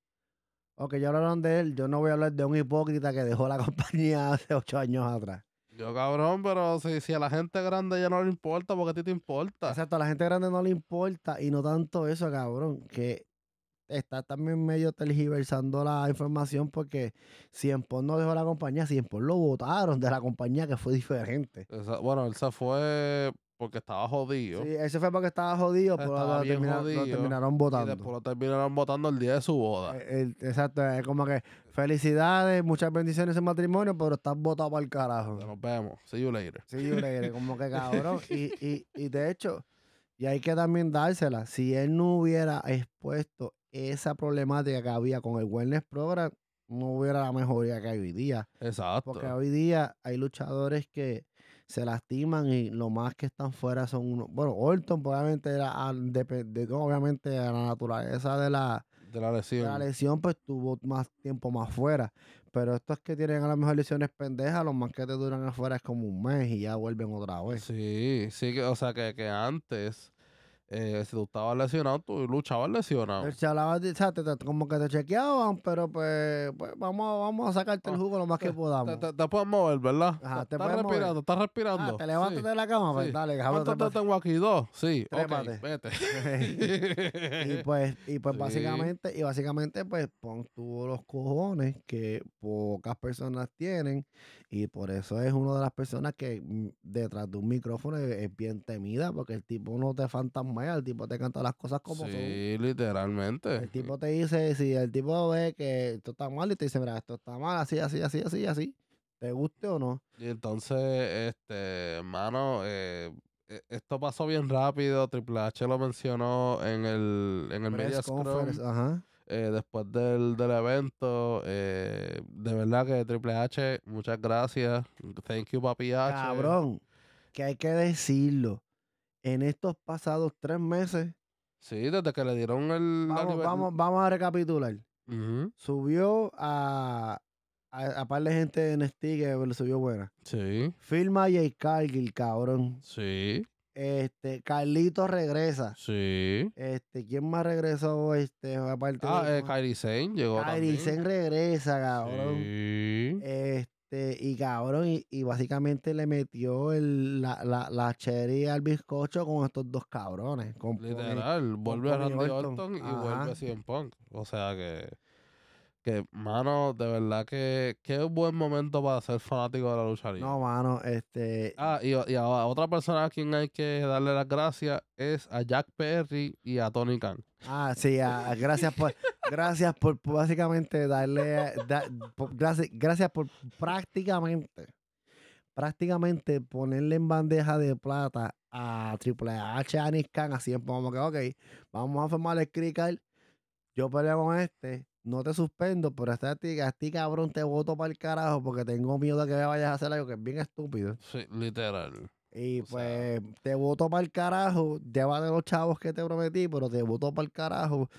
Ok, ya hablaron de él. Yo no voy a hablar de un hipócrita que dejó la compañía hace ocho años atrás. Yo, cabrón, pero si, si a la gente grande ya no le importa, porque a ti te importa. Exacto, a la gente grande no le importa. Y no tanto eso, cabrón, que está también medio tergiversando la información porque Cienpon no dejó la compañía, Cienpon lo votaron de la compañía que fue diferente. bueno, él se fue porque estaba jodido. Sí, ese fue porque estaba jodido, pero lo, terminaron votando. Y después lo terminaron votando el día de su boda. Eh, exacto, es como que felicidades, muchas bendiciones en matrimonio, pero estás votado para el carajo. Nos vemos, see you later. See you later, como que cabrón. y, y, y de hecho, y hay que también dársela, si él no hubiera expuesto esa problemática que había con el Wellness Program, no hubiera la mejoría que hay hoy día. Exacto. Porque hoy día hay luchadores que se lastiman y lo más que están fuera son unos. Bueno, Orton probablemente era de, obviamente a la naturaleza de la, de la lesión. la lesión, pues tuvo más tiempo más fuera. Pero estos que tienen a lo mejor lesiones pendejas, los más que te duran afuera es como un mes y ya vuelven otra vez. Sí, sí, o sea que, que antes eh, si tú estabas lesionado, tú luchabas lesionado. Se hablaba de, o sea, como que te chequeaban, pero pues, pues vamos, vamos a sacarte el ah, jugo lo más que podamos. Te, te, puedes mover, ¿verdad? Ajá, te estás respirando, estás respirando. Ah, te levantas de la cama, pues dale, ¿Cuántos te tengo aquí? ¿Dos? Sí, ok, vete. y pues, y pues básicamente, y básicamente, pues pon tú los cojones que pocas personas tienen y por eso es una de las personas que mm, detrás de un micrófono es, bien temida porque el tipo no te fantasma el tipo te canta las cosas como sí, Sí, literalmente. El tipo te dice, si el tipo ve que esto está mal y te dice, mira, esto está mal, así, así, así, así, así, te guste o no. Y entonces, este, hermano, eh, e, esto pasó bien rápido. Triple H lo mencionó en el, en el Media Scrum. Eh, después del, del evento, eh, de verdad que Triple H, muchas gracias. Thank you, papi H. Cabrón, que hay que decirlo en estos pasados tres meses. Sí, desde que le dieron el. Vamos, vamos, vamos a recapitular. Subió a, a, par de gente en Stick le subió buena. Sí. Firma J. Cargill, cabrón. Sí. Este, Carlito regresa. Sí. Este, ¿quién más regresó? Este, aparte ah, eh, Kairi Sane llegó Kairi Sane regresa, cabrón. Sí. Este, y cabrón, y, básicamente le metió el, la, la, la cherry al bizcocho con estos dos cabrones. Literal, vuelve a Randy Orton, y vuelve a CM Punk. O sea que, que, mano, de verdad que, es un buen momento para ser fanático de la lucha libre. No, mano, este... Ah, y, y a otra persona a quien hay que darle las gracias es a Jack Perry y a Tony Khan. Ah, sí, gracias por gracias por, básicamente darle gracias, gracias por prácticamente prácticamente ponerle en bandeja de plata a Triple H a Khan así como que ok, vamos a formar el crical yo peleo con este no te suspendo, pero este a ti, a ti cabrón te voto para el carajo porque tengo miedo de que me vayas a hacer algo que es bien estúpido. Sí, literal. Y pues te voto para el carajo, lleva de los chavos que te prometí, pero te voto para el carajo.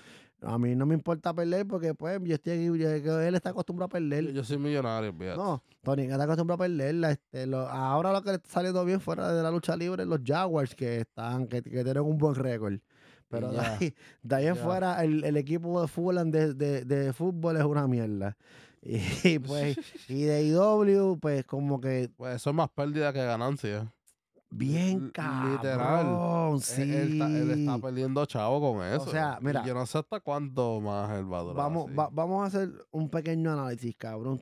A mí no me importa perder porque pues yo estoy aquí, él está acostumbrado a perder. Yo soy millonario, fíjate. No, Tony está acostumbrado a perder. Este, ahora lo que le está saliendo bien fuera de la lucha libre, los Jaguars que están, que, tienen un buen récord. Pero de ahí, de ahí en fuera, el, equipo de fútbol, de, de, de, fútbol es una mierda. Y, pues, y de IW, pues como que. Pues es más pérdida que ganancia. Bien cabrón, Literal. Sí. Él, está, perdiendo chavo con eso. O sea, mira. yo no sé hasta cuánto más él va a durar. Vamos, vamos a hacer un pequeño análisis, cabrón.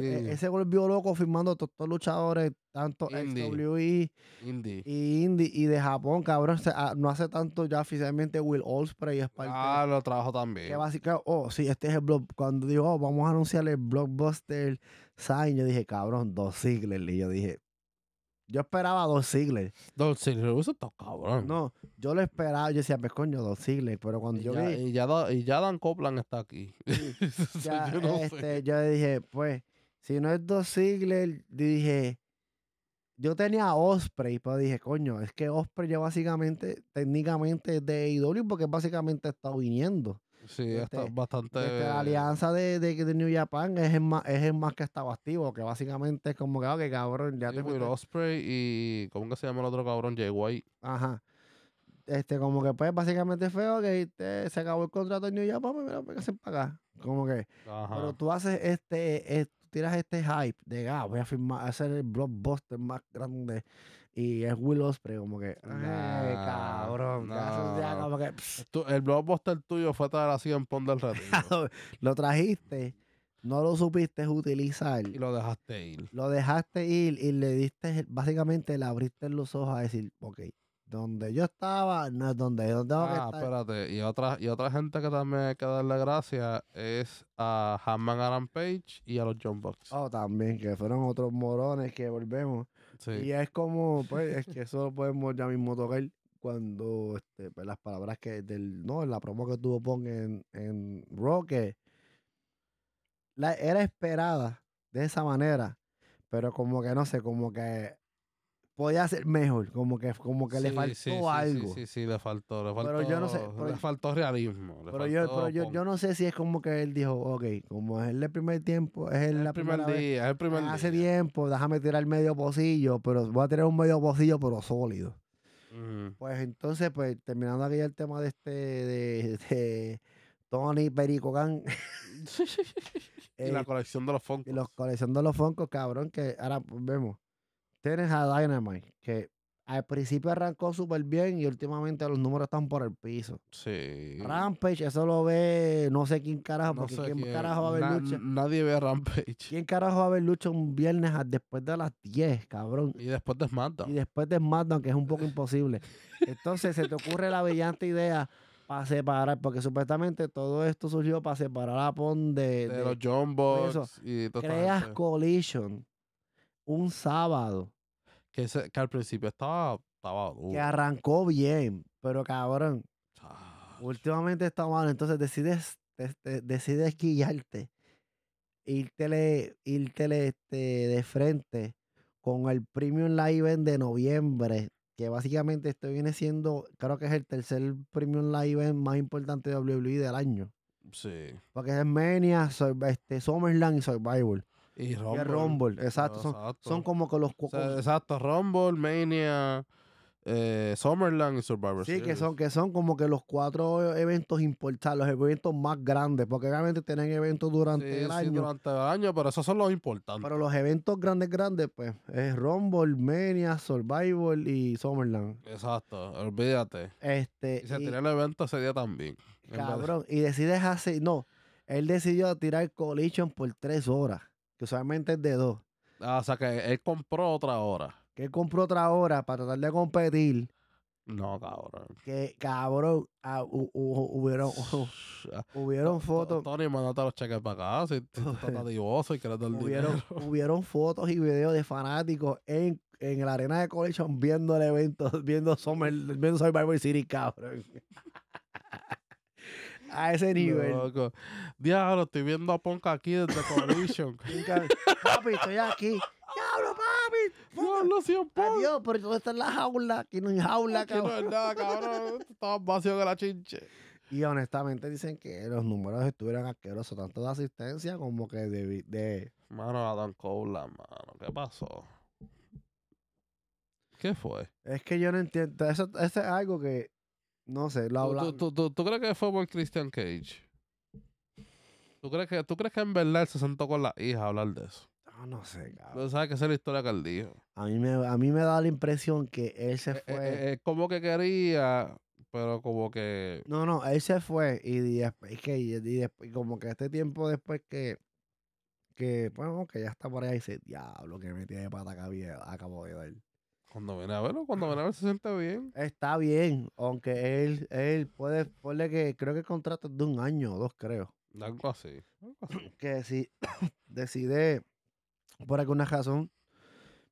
E, ese volvió loco firmando todos los luchadores, tanto WWE Indie. y Indie y de Japón, cabrón. Ah, no hace tanto ya oficialmente Will Ospreay es parte. Ah, lo trabajo también. Que básicamente, oh, sí, este es el blog. Cuando dijo, oh, vamos a anunciar el blockbuster sign, yo dije, cabrón, dos sigles. Y yo dije, yo esperaba dos Ziggler. Dos Ziggler, eso está cabrón. No, yo lo esperaba, yo decía, pues coño, dos Ziggler, pero cuando y, yo ya, vi, y, ya, da- y ya Dan Copland está aquí. ya, yo no este, yo dije, pues, si no es dos Ziggler, dije, yo tenía Osprey, pero dije, coño, es que Osprey ya básicamente, técnicamente es de AEW porque básicamente está viniendo. Sí, Este- está bastante. La alianza de, de, de New Japan es el, más, es el más que estaba activo, que básicamente es como que, que cabrón, ya Sí, te Will Ospreay y. ¿Cómo que se llama el otro cabrón? Jay White. Ajá. Este, como que pues básicamente feo que este, se acabó el contrato en New Japan, pues mira, véngase para acá. Como que, Ajá. pero tú haces este, tú tiras este hype de, ah, voy a firmar, a hacer el blockbuster más grande. Y es Will Ospreay, como que, ay, cabrón. que eso ya como que, Tú- el blockbuster tuyo fue traer así en Pon del Retiro. lo trajiste, no lo supiste utilizar. y lo dejaste ir. lo dejaste ir y le diste, básicamente le abriste los ojos a decir, ok, donde yo estaba no es donde yo tengo que Ah, estar. espérate. Y otra, y otra gente que también hay que darle gracias es a Hanman Aaron Page y a los John Bucks. Oh, también, que fueron otros morones que volvemos. Y es como, pues, es que eso lo podemos ya mismo tocar cuando este, pues, las palabras que del, no, la promo que tuvo Pong en, en que la, era esperada de esa manera, pero como que no sé, como que podía ser mejor, como que, como que le faltó sí, sí, sí, algo. Sí, sí, le faltó. Le faltó Pero yo no sé, pero le faltó realismo. le Pero yo, pero yo, yo no sé si es como que él dijo, ok, como es el primer tiempo, es el, la el primer primera vez, día, es el primer hace día. tiempo, déjame tirar medio pocillo, pero voy a tirar un medio pocillo, pero sólido. Pues entonces, pues terminando aquí el tema de este, de, de Tony Perico Gang y la eh, colección de los Funkos. y los colección de los Funkos, cabrón, que ahora vemos. Tienes a Dynamite, que al principio arrancó súper bien y últimamente los números están por el piso. Sí. Rampage, eso lo ve no sé quién carajo, No porque sé quién quién- carajo va a ver na- lucha. Nadie ve a Rampage. ¿Quién carajo va a ver lucha un viernes a- después de las 10, cabrón? Y después de SmackDown. Y después de SmackDown, que es un poco imposible. Entonces se te ocurre la brillante idea para separar, porque supuestamente todo esto surgió para separar a Pon de, de, de- los John y creas. Collision un sábado que, ese- que al principio estaba, estaba duro. que arrancó bien, pero cabrón, Ah, últimamente está mal, entonces decides, de- de- decides guiarte, irtele, irtele este, de frente con el Premium Live Event de noviembre, que básicamente esto viene siendo, creo que es el tercer Premium Live Event más importante de WWE del año. Sí. Porque es Mania, este, SummerSlam y Survivor. Y Rumble. Exacto. Son, Exacto. son como que los... O sea, exacto, Rumble, Mania, eh, Summerland y Survivor Sí, que son, que son como que los cuatro eventos importantes, los eventos más grandes, porque obviamente tienen eventos durante Sí, el sí, año, durante el año, pero esos son los importantes. pero los eventos grandes, grandes, pues, es Rumble, Mania, Survivor y Summerland. Exacto, olvídate. Este, Y se y- tiró el evento ese día también. cabrón, y decides hacer, no, él decidió tirar Collision por tres horas, que usualmente es de dos, Ah, o sea que él compró otra hora. que él compró otra hora para tratar de competir, No, cabrón. que cabrón, ah, hu- hu- hubieron, Ah, hubieron To- fotos. Tony, mandate los cheques para acá. Si, si tú estás divoso y quieres dar hubieron, dinero. hubieron fotos y videos de fanáticos en, en la arena de Collision viendo el evento, viendo Summer, viendo Survivor City, cabrón. A ese nivel. Loco. Diablo, estoy viendo a Ponca aquí desde Collision. Papi, estoy aquí. ¡Diablo, papi! Diablo, sí, Pon. Adiós, pero ¿dónde está la jaula? Aquí no hay jaula, Aquí no cabrón. es nada, cabrón. Estaba vacío que la chinche. Y honestamente dicen que los números estuvieron asquerosos, tanto de asistencia como que de... de Mano, Adam Copeland, mano. ¿Qué pasó? ¿Qué fue? es que yo no entiendo. Eso, eso es algo que, no sé, lo ¿Tú, hablamos. tú, tú, tú- tú crees que fue por Christian Cage? ¿Tú crees, que, ¿Tú crees que en verdad él se sentó con la hija a hablar de eso? Ah, no sé, cabrón. Tú sabes que esa es la historia que él dijo. A mí me, a mí me da la impresión que él se Eh, fue. eh, eh, como que quería, pero como que... no, no, él se fue y, después que y, después, y como que este tiempo después que que bueno, que ya está por ahí y dice, diablo, que metí de pata había- acabo de dar. Cuando viene a verlo, cuando viene a ver se siente bien. Está bien, aunque él, él puede, ponle que creo que el contrato es de un año o dos, creo. Algo así. algo así. Que si decide por alguna razón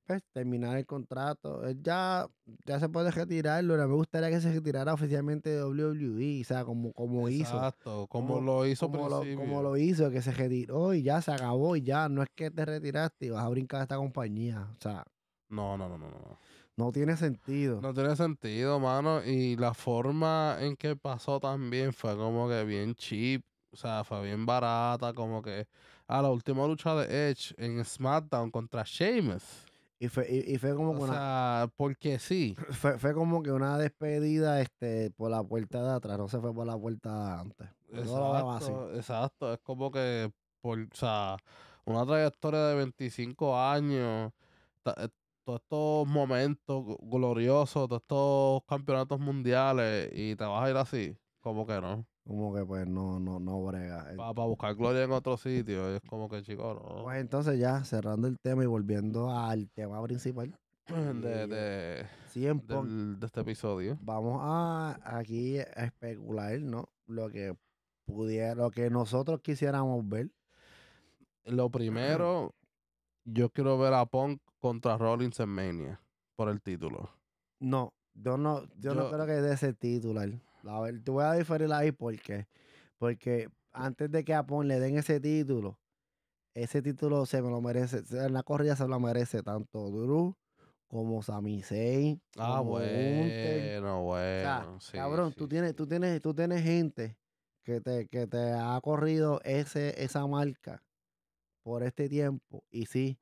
pues, terminar el contrato. Él ya, ya se puede retirarlo. Me gustaría que se retirara oficialmente de WWE, o sea, como, como hizo. Exacto, como, lo hizo como lo, como lo hizo, que se retiró y ya se acabó y ya. No es que te retiraste y vas a brincar a esta compañía. O sea, No, no, no, no, no. no tiene sentido. No tiene sentido, mano. Y la forma en que pasó también fue como que bien cheap. O sea, fue bien barata. Como que a la última lucha de Edge en SmackDown contra Sheamus. Y fue, y, y fue como que O una, sea, porque sí. fue, fue como que una despedida este, por la puerta de atrás, no se fue por la puerta de antes. Veo así. Exacto, exacto. Es como que, por, o sea, una trayectoria de 25 años, todos estos momentos gl- gloriosos, todos estos campeonatos mundiales, y te vas a ir así. Como que no. Como que pues no, no, no brega. Para buscar gloria en otro sitio. Es como que, chico, no. Pues entonces ya, cerrando el tema y volviendo al tema principal. de, de, CM Punk, del- de este episodio. vamos a aquí a especular, ¿no? Lo que pudiera, lo que nosotros quisiéramos ver. Lo primero, yo quiero ver a Punk contra Rollins en Mania por el título. No, yo no, yo, no creo que de ese titular. A ver, te voy a diferir ahí porque, porque antes de que a Pon le den ese título, ese título se me lo merece, en la corrida se lo merece tanto Drew como Sami Zayn. Ah, como bueno, O sea, bueno. sí, cabrón, sí, tú tienes, tú tienes, tú tienes gente que te, que te ha corrido ese, esa marca por este tiempo. Y sí,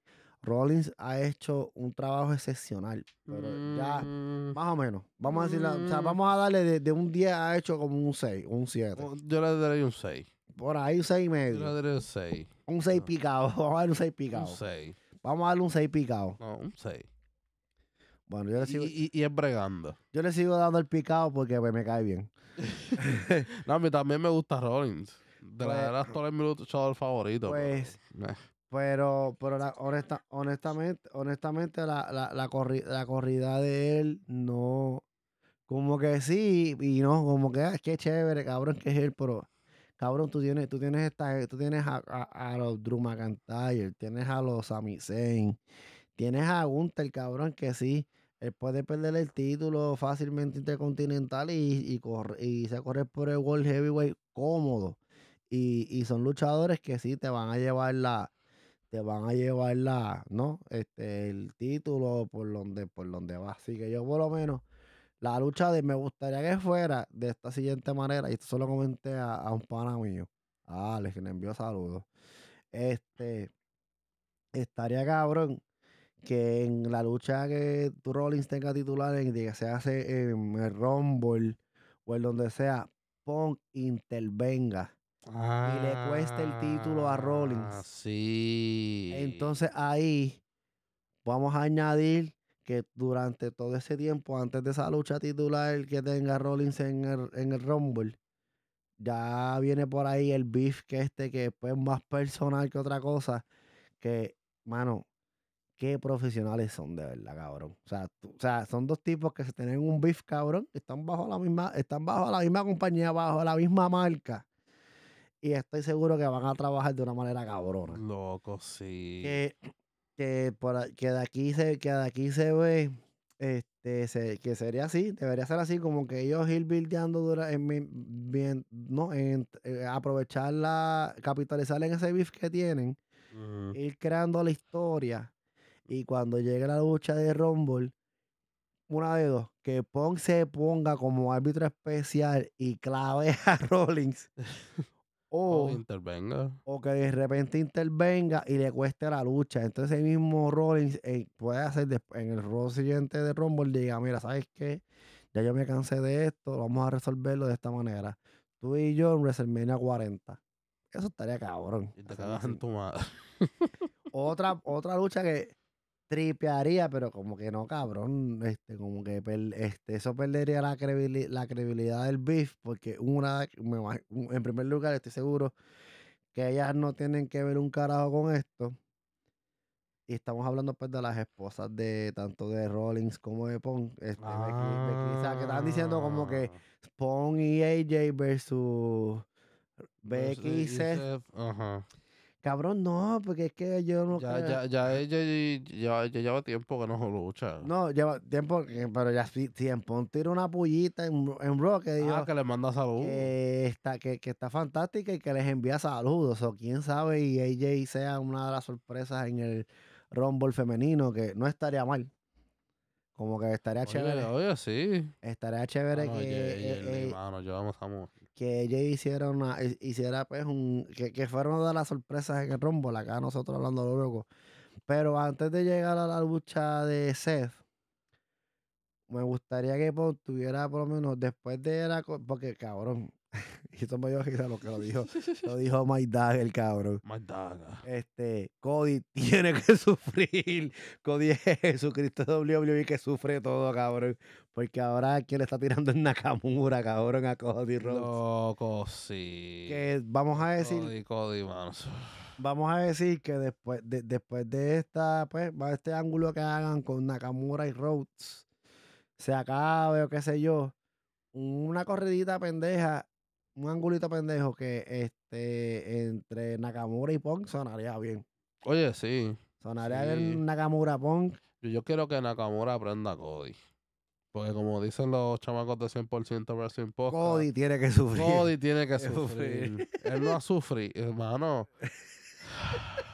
Rollins ha hecho un trabajo excepcional. Pero ya, Mm, más o menos. Vamos a decirle, o sea, Mm. vamos a darle de, de un 10 ha hecho como un 6, un 7. oh, Yo le daré un 6. Por ahí un 6 y Yo le medio. daré un 6. Un 6 no. picado. Vamos a darle un 6 Un picado. 6. Vamos a darle un 6 picado. No, un 6. Bueno, yo le Y, sigo, y, y es bregando. yo le sigo dando el picado porque pues, me cae bien. No, a mí también me gusta Rollins. De Pues- la de las actores mi luchador favorito. Pues, pero, eh, Pero, pero la, honesta, honestamente, honestamente la, la, la, corri- la corrida de él no, como que sí y no, como que es que chévere, cabrón, que es él, pero cabrón, tú tienes, tú tienes esta, tú tienes a, a, a los Drew McIntyre, tienes a los Sami Zayn, tienes a Gunther, cabrón, que sí, él puede perder el título fácilmente intercontinental y, y, corre, y se corre por el World Heavyweight cómodo. Y, y son luchadores que sí te van a llevar la, van a llevar la, ¿no? Este, el título por donde, por donde va. Así que yo por lo menos, la lucha de me gustaría que fuera de esta siguiente manera, y esto se lo comenté a, a un pana mío, a Alex, que le envió saludos. Este, estaría cabrón que en la lucha que tu Rollins tenga titular, en que se hace en el Rumble o en donde sea, Punk intervenga y le cueste el título a Rollins. Ah, Sí. Entonces ahí vamos a añadir que durante todo ese tiempo, antes de esa lucha titular que tenga Rollins en el, en el Rumble, ya viene por ahí el beef que este, que es más personal que otra cosa, que, mano, qué profesionales son de verdad, cabrón. O sea, tú- o sea, son dos tipos que se tienen un beef, cabrón, están bajo la misma, están bajo la misma compañía, bajo la misma marca. Y estoy seguro que van a trabajar de una manera cabrona Loco, sí. que, que, por, que de aquí se, que de aquí se ve este se- que sería así, debería ser así, como que ellos ir buildeando dura, en, bien, no, en, eh, aprovechar la, capitalizar en ese beef que tienen, ir creando la historia y cuando llegue la lucha de Rumble, una de dos, que Punk se ponga como árbitro especial y clave a Rollins. O o intervenga. o que de repente intervenga y le cueste la lucha. Entonces el mismo Rollins eh, puede hacer en el rol siguiente de Rumble, diga, mira, ¿sabes qué? Ya yo me cansé de esto, vamos a resolverlo de esta manera. Tú y yo en WrestleMania 40. Eso estaría cabrón. Y te cagas en tu madre. Otra, otra lucha que tripearía, pero como que no, cabrón. Este, como que per- este, eso perdería la, credibil- la credibilidad del beef, porque una, me en primer lugar, estoy seguro que ellas no tienen que ver un carajo con esto. Y estamos hablando pues de las esposas de tanto de Rollins como de Punk. Este, Becky- Becky, o sea, que estaban diciendo como que Ah. Punk y AJ versus Becky y Seth. Ajá. Cabrón, no, porque es que yo no Ya, creo- ya, ya ella ya, ya lleva tiempo que no lucha. No, lleva tiempo, que- pero ya sí, tiempo. Tira una pullita en, en Raw que dijo ah, que le manda salud. que está, que, que está fantástica y que les envía saludos. O quién sabe, y AJ sea una de las sorpresas en el Rumble femenino, que no estaría mal. Como que estaría Oye, chévere. oye, sí. Estaría chévere Mano, que, ye- eh, eh, mano, yo amo. Que ella hiciera una, hi- hiciera pues un, que, que fuera una de las sorpresas en el Rumble, acá nosotros hablando de loco. Pero antes de llegar a la lucha de Seth, me gustaría que Punk tuviera por lo menos después de la porque cabrón, y esto me dio risa lo que lo dijo, lo dijo Mike Dagger, cabrón. My daga. Este, Cody tiene que sufrir. Cody es Jesucristo WWE que sufre todo, cabrón. Porque ahora quien le está tirando es Nakamura, cabrón, a Cody Rhodes. Loco, sí. Que vamos a decir, Cody, Cody, mano. vamos a decir que después de, después de esta, pues, va este ángulo que hagan con Nakamura y Rhodes, se acabe o qué sé yo, una corridita pendeja, un angulito pendejo que este entre Nakamura y Punk sonaría bien. Oye, sí. Sonaría Sí. bien Nakamura Punk. Yo, yo quiero que Nakamura aprenda a Cody. Porque como dicen los chamacos de 100% Wrestling Podcast, Cody tiene que sufrir. Cody tiene que sufrir. Él no ha sufrido, hermano.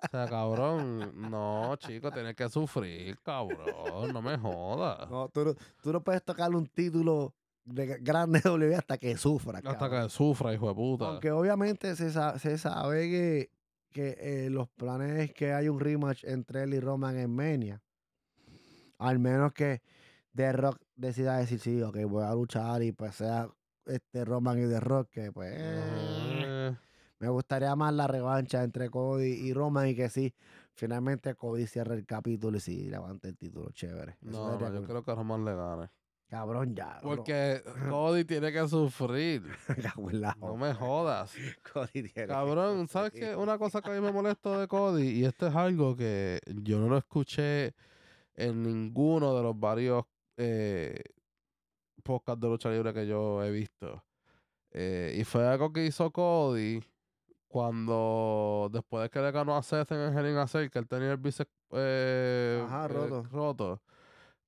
O sea, cabrón, no, chico, tienes que sufrir, cabrón, no me jodas. No, tú, no, tú no puedes tocarle un título de grande de WWE hasta que sufra. Hasta cabrón. que sufra, hijo de puta. Aunque obviamente se, sa- se sabe que, que eh, los planes es que hay un rematch entre él y Roman en Mania. Al menos que The Rock decida decir, sí, ok, voy a luchar y pues sea este Roman y The Rock, que pues Eh, me gustaría más la revancha entre Cody y Roman y que sí, finalmente Cody cierre el capítulo y sí, levante el título, chévere. Eso no, no, yo creo que Roman le gane. Cabrón, ya. Porque Cody tiene que sufrir. No me jodas. Cody tiene que Cabrón, ¿sabes sufrir. qué? Una cosa que a mí me molesta de Cody, y esto es algo que yo no lo escuché en ninguno de los varios eh, podcasts de lucha libre que yo he visto. Eh, y fue algo que hizo Cody cuando, después de que le ganó a Seth en el a Cell, que él tenía el bíceps eh, eh, roto. roto.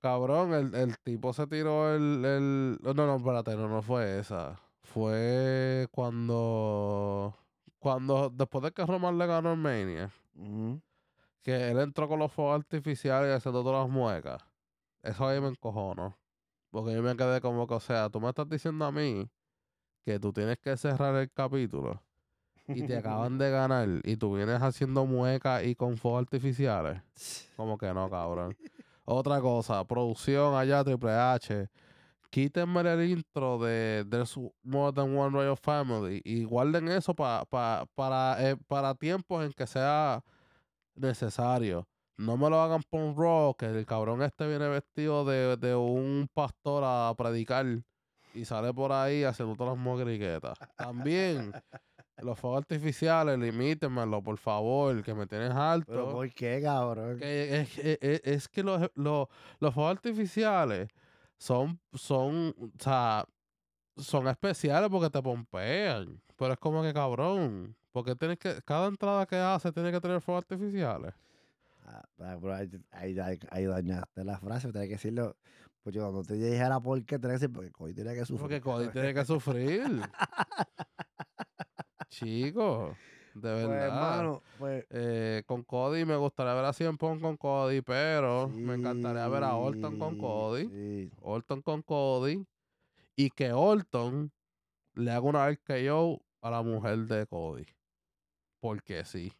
Cabrón, el, el tipo se tiró el, el... No, no, espérate, no, no fue esa. Fue cuando... Cuando, después de que Roman le ganó en Mania, que él entró con los fuegos artificiales y haciendo todas las muecas. Eso ahí me encojonó. Porque yo me quedé como que, o sea, tú me estás diciendo a mí que tú tienes que cerrar el capítulo y te acaban de ganar y tú vienes haciendo muecas y con fuegos artificiales. Como que no, cabrón. Otra cosa, producción allá, Triple H. Quítenme el intro de There's More Than One Royal Family y guarden eso pa- pa- para, eh, para tiempos en que sea necesario. No me lo hagan por un Raw, que el cabrón este viene vestido de, de un pastor a predicar y sale por ahí haciendo todas las mogriquetas. También, los fuegos artificiales, limítenmelo, por favor, que me tienes alto. Pero ¿por qué, cabrón? Que es, es- es- que los, los, los fuegos artificiales son, son, o sea, son especiales porque te pompean. Pero es como que cabrón. Porque tienes que, cada entrada que hace tiene que tener fuegos artificiales. Ah, ah, pero ahí, ahí, ahí- ahí dañaste la frase, tenés que decirlo. Pues yo cuando te dijera por qué, tenés que decir, porque Cody tiene que sufrir. Porque Cody tiene que sufrir. Chico, de Pues, verdad. hermano, pues. Eh, con Cody me gustaría ver a Cien Pong con Cody, pero me encantaría ver a Orton con Cody. sí. Orton con Cody y que Orton le haga una RKO a la mujer de Cody. Porque sí.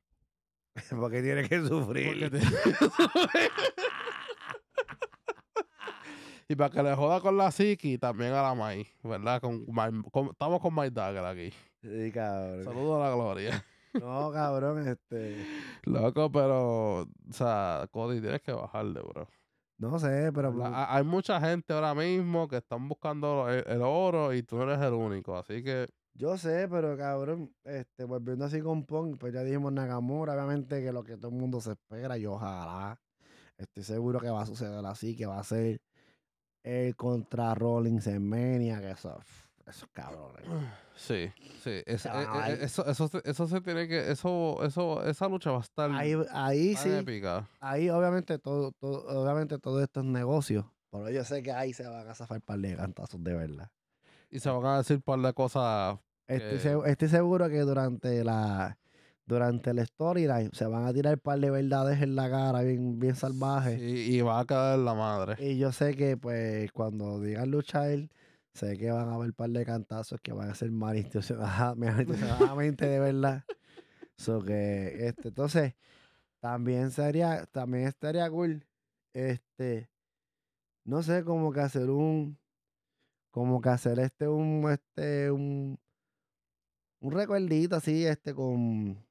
Porque tiene que sufrir. Tiene que sufrir. y para que le joda con la Siki también a la Mai, ¿verdad? Con, Mai- con- estamos con Mike Dagger aquí. Sí, cabrón. Saludos a la gloria. No, cabrón, este. Loco, pero, o sea, Cody tienes que bajarle, bro. No sé, pero. La- hay mucha gente ahora mismo que están buscando el, el oro y tú no eres el único. Así que Yo sé, pero cabrón, este, volviendo así con Pong, pues ya dijimos Nakamura, obviamente que lo que todo el mundo se espera y ojalá, estoy seguro que va a suceder así, que va a ser el contra Rollins en Mania, que eso, esos cabrones. Sí, sí. es- eh, eh, eso, eso, se- eso se tiene que. Eso, eso, esa lucha va a estar Ahí, ahí sí, épica. ahí obviamente todo, todo, obviamente todo esto es negocio. Pero yo sé que ahí se van a zafar par de cantazos de verdad. Y se van a decir par de cosas. Estoy, que- estoy seguro que durante la durante el storyline se van a tirar un par de verdades en la cara bien, bien salvajes. sí, y va a caer la madre. Y yo sé que pues cuando digan luchar, sé que van a haber un par de cantazos que van a ser malintencionada- malintencionadamente de verdad. So que, este, entonces, también sería, también estaría cool, este, no sé, como que hacer un, como que hacer este, un, este, un, un recuerdito así, este, con,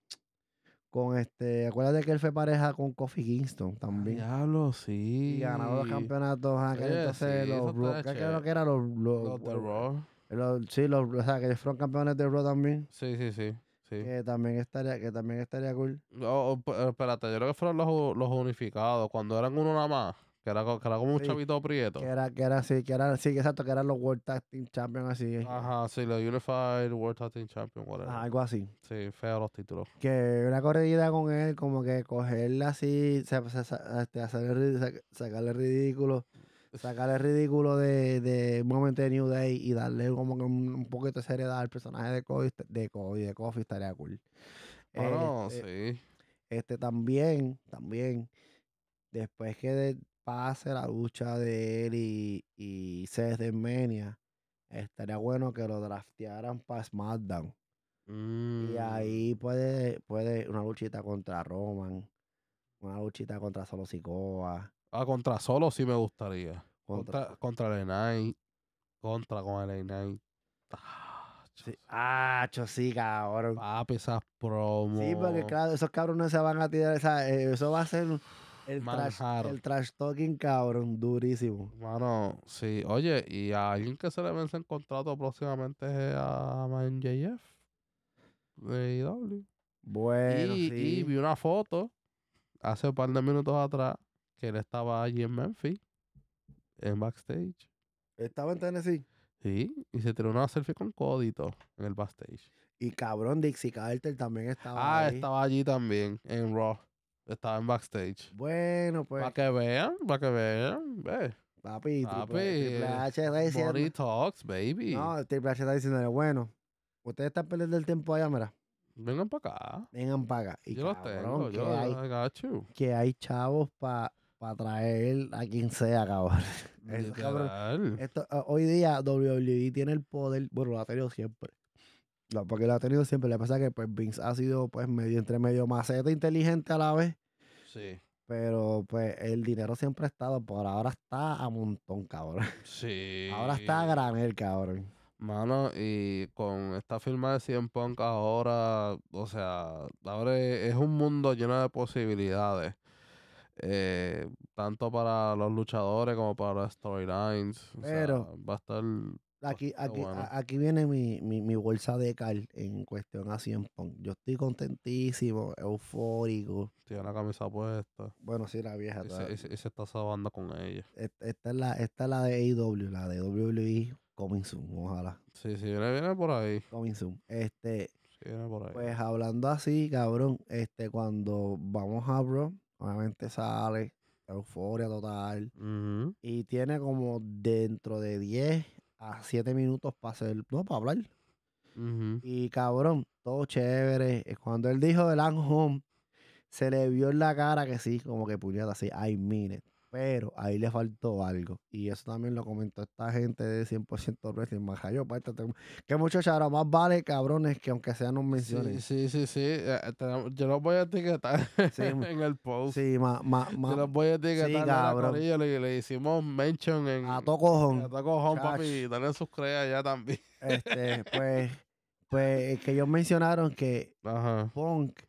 con este, acuérdate que él fue pareja con Kofi Kingston también. Diablo, sí. Y ganado los campeonatos aquel Oye, entonces sí, los Raw, ¿qué creo que eran los, los, Los de Raw. los- sí, los, o sea, que fueron campeones de Raw también. Sí, sí, sí. sí. Que también estaría, que también estaría cool. Oh, oh, espérate, yo creo que fueron los, los unificados. Cuando eran uno nada más. Que era, que era como un Sí, chavito prieto. Que era, que era así, que era, sí, que exacto, que eran los World Tag Team Champions así. Ajá, sí, los Unified World Tag Team Champion, whatever. Ajá, algo así. Sí, feo los títulos. Que una corrida con él, como que cogerla así, este, hacerle, ri- sa- sacarle ridículo, sacarle ridículo de, de un momento de New Day y darle como que un, un poquito de seriedad al personaje de Cody, est- de Cody, de Kofi, estaría cool. Bueno, Este, sí. Este también, también, después que de- pase la lucha de él y, y Seth Mania, estaría bueno que lo draftearan para SmackDown. Y Mm, ahí puede, puede una luchita contra Roman, una luchita contra Solo Sikoa, Ah, contra solo sí me gustaría. contra... Contra, Knight. Contra con el Knight. Ah, Sí. Ah, cho, sí, cabrón. Papi, esas promos. Sí, porque claro, esos cabrones se van a tirar, esa, eh, eso va a ser el trash, el trash talking cabrón, durísimo. Mano, sí. Oye, y a alguien que se le vence en contrato próximamente es a MJF de IW. Bueno, y, y sí. vi una foto hace un par de minutos atrás que él estaba allí en Memphis, en backstage. Estaba en Tennessee. Sí, y se tiró una selfie con Codito en el backstage. Y cabrón, Dixie Carter también estaba Ah, ahí. estaba allí también, en Raw. Estaba en backstage. Bueno, pues, para que vean, para que vean. Ve. papi, Papi, Triple, H está diciendo... Body Talks, baby. No, Triple H está diciéndole, bueno, ustedes están perdiendo el tiempo allá, mira, Vengan para acá. vengan para acá. Y yo los cabrón, tengo, que, yo hay, I got you. que hay chavos para traer a quien sea, cabrón. Eso, cabrón. Esto, ah, hoy día WWE tiene el poder, bueno, lo ha tenido siempre. Porque lo ha tenido siempre. Le pasa que pues Vince ha sido pues medio entre medio maceta inteligente a la vez. Sí. Pero pues el dinero siempre ha estado, por ahora está a montón, cabrón. Sí. Ahora está a granel, cabrón. Mano, y con esta firma de 100 Punk ahora, o sea, ahora es un mundo lleno de posibilidades. eh, tanto para los luchadores como para las storylines. O sea, Pero- va a estar. Aquí, aquí, bueno. aquí viene mi, mi, mi bolsa de cal en cuestión a 100 Punk. Yo estoy contentísimo, eufórico. Tiene la camisa puesta. Bueno, sí, la vieja. Y se, está sabando con ella. Esta es la, esta es la de AEW, la de WWE Coming Soon, ojalá. Sí, sí, viene, por ahí. Coming Soon. Este, Sí, viene por ahí. pues hablando así, cabrón, este, cuando vamos a Bro, obviamente sale euforia total. Y tiene como dentro de 10 a 7 minutos para hacer, no, para hablar. Y cabrón, todo chévere. Cuando él dijo el home, se le vio en la cara que sí, como que puñeta, así, I mean it. Pero ahí le faltó algo. Y eso también lo comentó esta gente de 100% Wrestling. Majayo, pártate. Que mucho charo, más vale, cabrones, que aunque sea nos Sí, mencionen. sí, sí, sí. tenemos- yo los voy a etiquetar Sí, en el post. Sí, más, más, Yo más. los voy a etiquetar. mira, cabrón. le, le hicimos mention en. A todo cojón. A todo cojón, papi. Dale sus creas ya también. Este, pues, pues, que ellos mencionaron que Ajá. Punk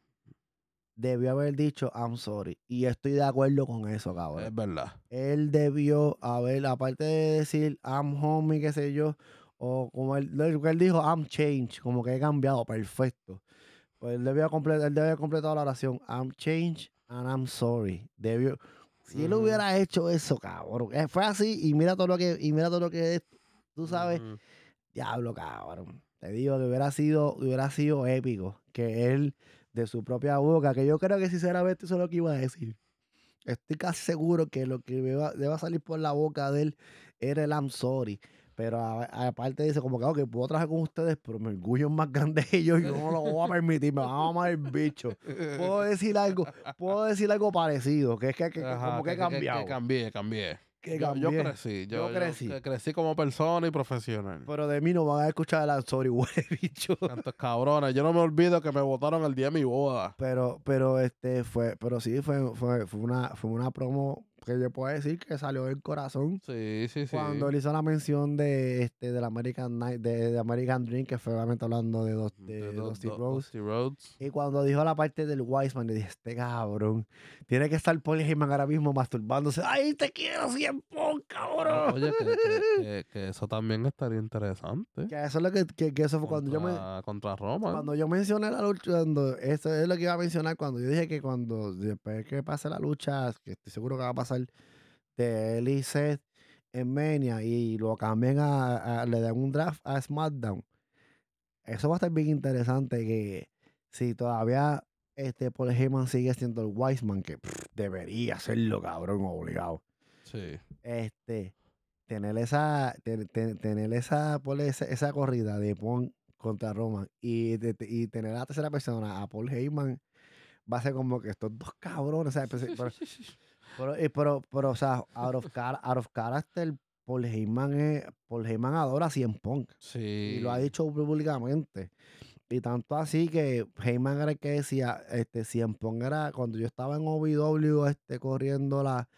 debió haber dicho I'm sorry. Y estoy de acuerdo con eso, cabrón. Es verdad. él debió haber, aparte de decir I'm homie, qué sé yo, o como él, él dijo, I'm changed, como que he cambiado, perfecto. Pues él debió completar, él debió haber completado la oración, I'm changed and I'm sorry. Debió, si él hubiera hecho eso, cabrón, eh, fue así y mira todo lo que, y mira todo lo que es, tú sabes. Diablo, cabrón. Te digo que hubiera sido, hubiera sido épico que él, de su propia boca, que yo creo que sinceramente eso es lo que iba a decir. Estoy casi seguro que lo que deba salir por la boca de él era el I'm sorry. Pero aparte dice como que, ok, puedo trabajar con ustedes, pero mi orgullo es más grande que yo y yo no lo voy a permitir, me van a amar el bicho. Puedo decir algo, puedo decir algo parecido, que es que, como que, he cambiado. Que, cambié, cambié yo, crecí, yo, crecí. crecí como persona y profesional. Pero de mí no van a escuchar el sorry, güey, bicho. Tantos cabrones. Yo no me olvido que me votaron el día de mi boda. Pero, pero este fue, pero sí, fue, fue, fue una, fue una promo que yo puedo decir que salió del corazón. Sí, sí, sí. Cuando él hizo la mención de este del American Night, de, American Dream, que fue obviamente hablando de, dos, de, Dusty, Rhodes. Y cuando dijo la parte del Wiseman, le dije, este cabrón, tiene que estar Paul Heyman ahora mismo masturbándose. ¡Ay, te quiero 100 cabrón! Oye, que, eso también estaría interesante. Que eso es lo que, que, eso fue cuando yo me... Contra Roma. Cuando yo mencioné la lucha, cuando, eso es lo que iba a mencionar cuando yo dije que cuando, después que pase la lucha, que estoy seguro que va a pasar de él en Mania y lo cambian a, le dan un draft a SmackDown. Eso va a estar bien interesante que si todavía este Paul Heyman sigue siendo el Wiseman, que debería serlo, cabrón, obligado. Sí. Este, tener esa, tener esa, esa, corrida de Pon contra Roman y, y tener a la tercera persona, a Paul Heyman, va a ser como que estos dos cabrones, o sea, pues, Pero, pero, pero, o sea, out of, out of character, Paul Heyman, es, Paul Heyman adora a Cien Punk. Sí. Y lo ha dicho públicamente. Y tanto así que Heyman era el que decía, este, Cien Punk era, cuando yo estaba en OVW, este, corriendo la,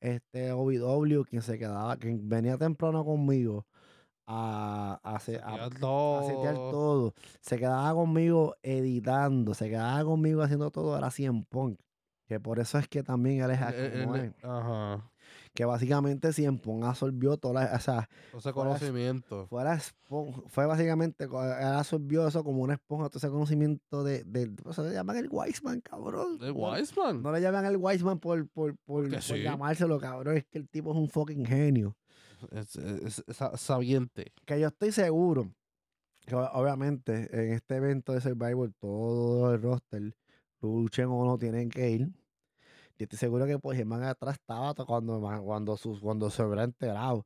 este, OVW, quien se quedaba, quien venía temprano conmigo, a, a, a, todo. Se quedaba conmigo editando, se quedaba conmigo haciendo todo, era Cien Punk. Que por eso es que también él es eh, Ajá. Que básicamente siempre absorbió toda la, o sea, ese conocimiento. fue básicamente, él absorbió eso como una esponja, todo ese conocimiento de, de o sea, le llaman el Wiseman, cabrón. ¿El Wiseman? No, le llaman el Wiseman por, por, por, llamárselo, cabrón. Es que el tipo es un fucking genio. Es, es, sabiente. Que yo estoy seguro que obviamente en este evento de Survivor todo el roster luchen o no tienen que ir y estoy seguro que pues man atrás estaba cuando, cuando, sus, cuando se hubiera enterado.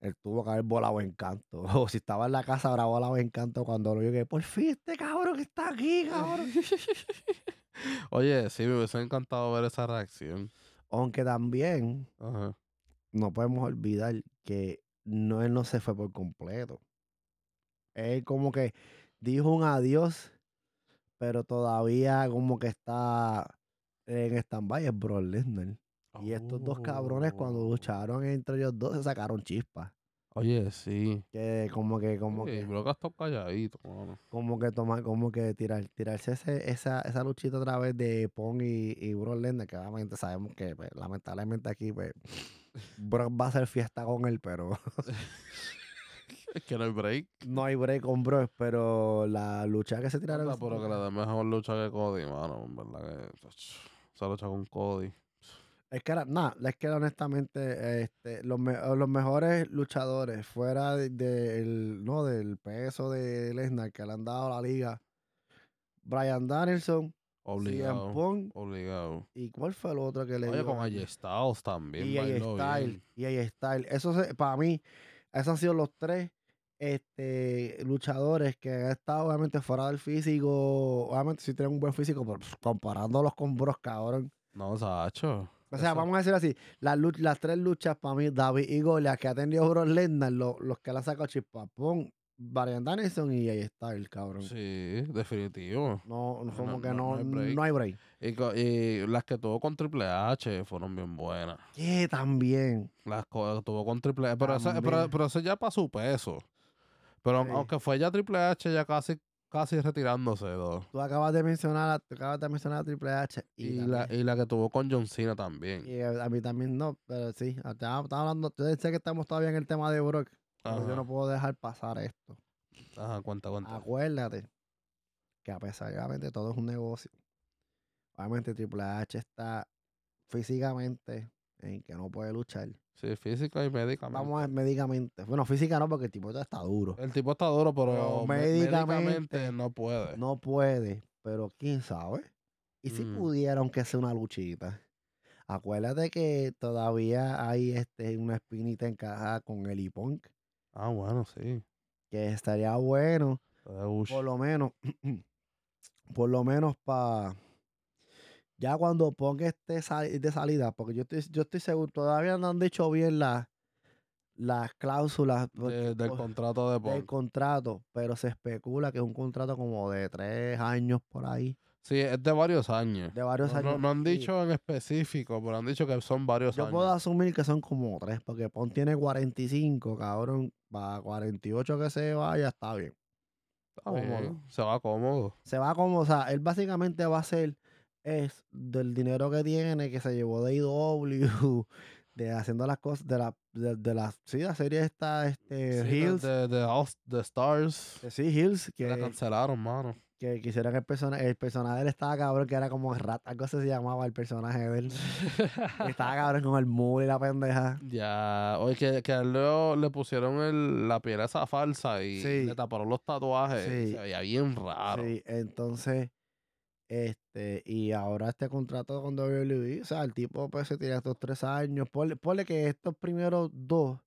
Él tuvo que haber volado en canto. O si estaba en la casa, habrá volado en canto cuando lo vio que por fin este cabrón que está aquí, cabrón. Oye, sí, me hubiese encantado ver esa reacción. Aunque también Ajá. no podemos olvidar que no, él no se fue por completo. Él como que dijo un adiós, pero todavía como que está en stand-by es Brock Lesnar. Y estos dos cabrones, cuando oh. lucharon entre ellos dos, se sacaron chispas. Oye, sí. Que como que, como que. Brock está calladito, Como que tomar, como que tirar, tirarse esa, esa luchita otra vez de Pong y, y Brock Lesnar, que obviamente sabemos que pues, lamentablemente aquí, pues, Brock va a hacer fiesta con él, pero. Es que no hay break. No hay break con Brock, pero la lucha que se tiraron. No, pero que la de mejor lucha que Cody, mano, en verdad que. Lucha con Cody. Es que, nada, es que honestamente, este, los, los mejores luchadores fuera del, no, del peso de Lesnar que le han dado a la liga, Brian Danielson, Obligado. obligado. ¿Y cuál fue el otro que le Oye, con AJ Styles también. Y AJ Styles. Y AJ Styles. Eso, para mí, esos han sido los tres este, luchadores que han estado obviamente fuera del físico. Obviamente si tienen un buen físico, pero comparándolos con Bros, cabrón. No, Sacho. O sea, vamos a decir así, las, las tres luchas para mí, David y Goliath, que ha tenido Bros Lesnar, los que le han sacado chispapón, Varian Danielson y ahí está el cabrón. Sí, definitivo. No, como que no, no, hay break. Y, las que tuvo con Triple H fueron bien buenas. Que también. Las que tuvo con Triple H. Pero, pero, pero eso ya para su peso. Pero aunque fue ya Triple H ya casi casi retirándose dos. Tú acabas de mencionar, acabas de mencionar a Triple H. Y, la, y la que tuvo con John Cena también. Y a mí también no, pero sí. Estaba hablando, yo sé que estamos todavía en el tema de Brock. Pero yo no puedo dejar pasar esto. Ajá, cuenta, cuenta. Acuérdate que a pesar de obviamente todo es un negocio. Obviamente Triple H está físicamente en que no puede luchar. Sí, física y médicamente. Vamos a ver médicamente. Bueno, física no, porque el tipo ya está duro. El tipo está duro, pero, Pero me- médicamente médicamente no puede. No puede, pero quién sabe. Y si Mm. pudiera, aunque sea una luchita. Acuérdate que todavía hay este, una espinita encajada con el Punk, Ah, bueno, sí. que estaría bueno, por lo menos, por lo menos para ya cuando esté sali- de salida, porque yo estoy, yo estoy seguro, todavía no han dicho bien las las cláusulas porque, De- del pues, contrato de del Punk. contrato, pero se especula que es un contrato como de tres años por ahí, Sí, es de varios años. de varios No, años. no han sí. dicho en específico, pero han dicho que son varios Yo años. puedo asumir que son como tres, porque Pon tiene 45, cabrón. Para 48 que se vaya, está bien. Está bien, cómodo. Se va cómodo. Se va como, o sea, él básicamente va a ser, es del dinero que tiene, que se llevó de IW, de haciendo las cosas, de la, de, de la, sí, la serie esta, este, Sí, Hills. de, de Stars. que sí, Hills, Que la cancelaron, mano. que quisieron el personaje, el personaje de él estaba cabrón, que era como Rat, algo así se llamaba el personaje de él. Estaba cabrón con el mule y la pendeja. Ya, oye, que, que él le, le pusieron el, la piel esa falsa y Sí. le taparon los tatuajes. Sí. Se veía bien raro. Sí, entonces, este, y ahora este contrato con WWE, o sea, el tipo pues se tira estos tres años, ponle, ponle que estos primeros dos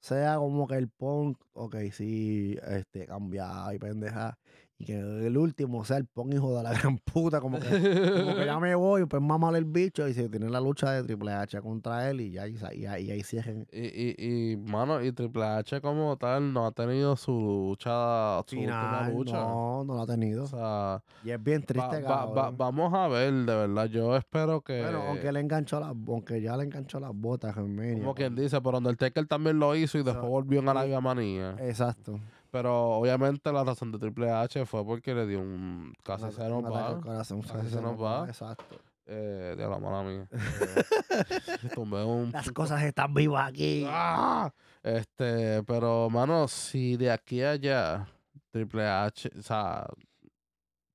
sea como que el punk, ok, sí, este, cambiado y pendeja, y que el último sea el punk hijo de la gran puta, como que, como que ya me voy, pues mamale el bicho y se tiene la lucha de Triple H contra él y ya, y, y ahí- y ahí cierren. Y, y, y, mano, y Triple H como tal no ha tenido su lucha, su Final, lucha. no, no lo ha tenido. O sea, Y es bien triste, va- vamos a ver, de verdad. Yo espero que, Bueno, aunque le enganchó las, aunque ya le enganchó las botas medio. como quien dice, pero Undertaker también lo hizo y después volvió en. Arabia Manía. Exacto. Pero obviamente la razón de Triple H fue porque le dio un casi Una- se nos va. corazón, Casi se nos va. Exacto. Eh, de la mala mía. Eh, un Las cosas están vivas aquí. ¡Ah! Este, pero mano, si de aquí a allá Triple H, o sea,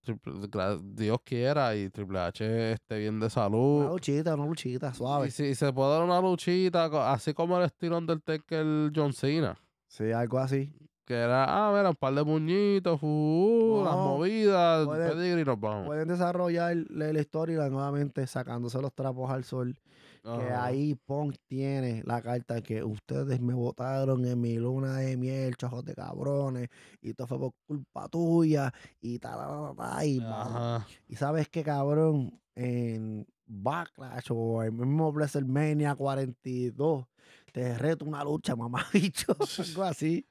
Triple- Dios quiera y Triple H esté bien de Una salud. luchita, una luchita, suave. Y si se puede dar una luchita, así como el estilo Undertaker John Cena. Sí, algo así. Que era, ah, mira, un par de puñitos, fu- las movidas, pedigrí y nos vamos. Pueden desarrollar la, historia nuevamente sacándose los trapos al sol. Que ahí Punk tiene la carta que ustedes me votaron en mi luna de miel, chojos de cabrones, y todo fue por culpa tuya, y tal, tal, tal, y, Ajá. y sabes que cabrón, en Backlash o el mismo WrestleMania 42, te reto una lucha, mamá bicho, algo así.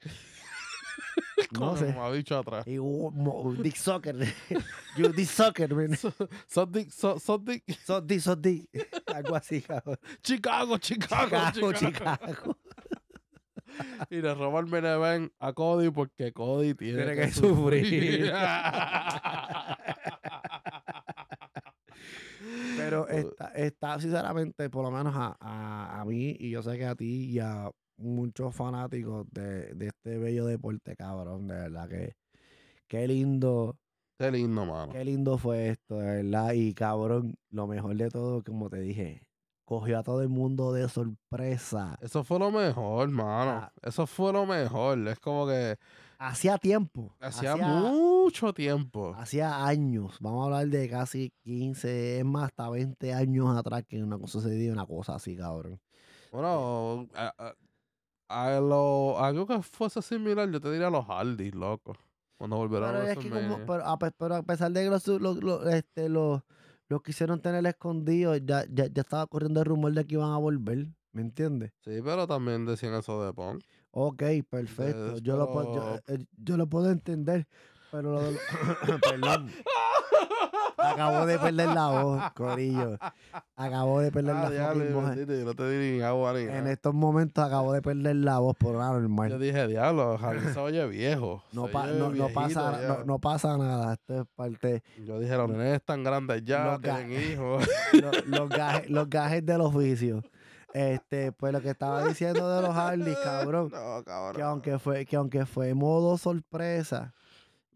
No Como sé. me ha dicho atrás. Y mo- Dick Soccer, you Dick Soccer, man. Son Dick- son- son Dick- So Dick, so Dick. algo así, cabrón. Chicago, Chicago, Chicago, Chicago. Chicago. Y le roba el Meneven a Cody porque Cody tiene, Tiene que, que sufrir. sufrir. Pero está, está sinceramente, por lo menos a, a, a mí, y yo sé que a ti y a muchos fanáticos de, de este bello deporte, cabrón, de verdad que qué lindo, Qué lindo, mano. qué lindo fue esto, de verdad. Y cabrón, lo mejor de todo, como te dije, cogió a todo el mundo de sorpresa. Eso fue lo mejor, mano. Ah. Eso fue lo mejor. Es como que Hacía tiempo. hacía mucho tiempo. Hacía años, vamos a hablar de casi 15, es más, hasta 20 años atrás que una cosa sucedía, una cosa así, cabrón. Bueno, a, lo, algo que fuese similar, yo te diría los Hardys, loco. Cuando volvieron Pero a es que como, pero, a, pe- pero a pesar de que los, los, los- este, los, los quisieron tener escondido, ya, ya, ya estaba corriendo el rumor de que iban a volver, ¿me entiendes? Sí, pero también decían eso de Punk. Ok, perfecto, yo, lo, puedo- yo, eh, yo lo puedo entender, pero lo de lo- perdón, acabo de perder la voz, Corillo, acabo de perder Ah, la fucking voz. yo no te di ni agua ni En estos momentos acabo de perder la voz por nada Yo normal. dije, diablo, Harry se oye viejo. No, se pa- oye no, no viejito pasa, ya". no, no pasa nada. Esto es parte. Yo dije, los nenes están grandes ya, Los tienen hijos. lo- los, gajes, los gajes del oficio. Este, pues lo que estaba diciendo de los Harley, cabrón. No, cabrón. Que aunque fue, que aunque fue modo sorpresa,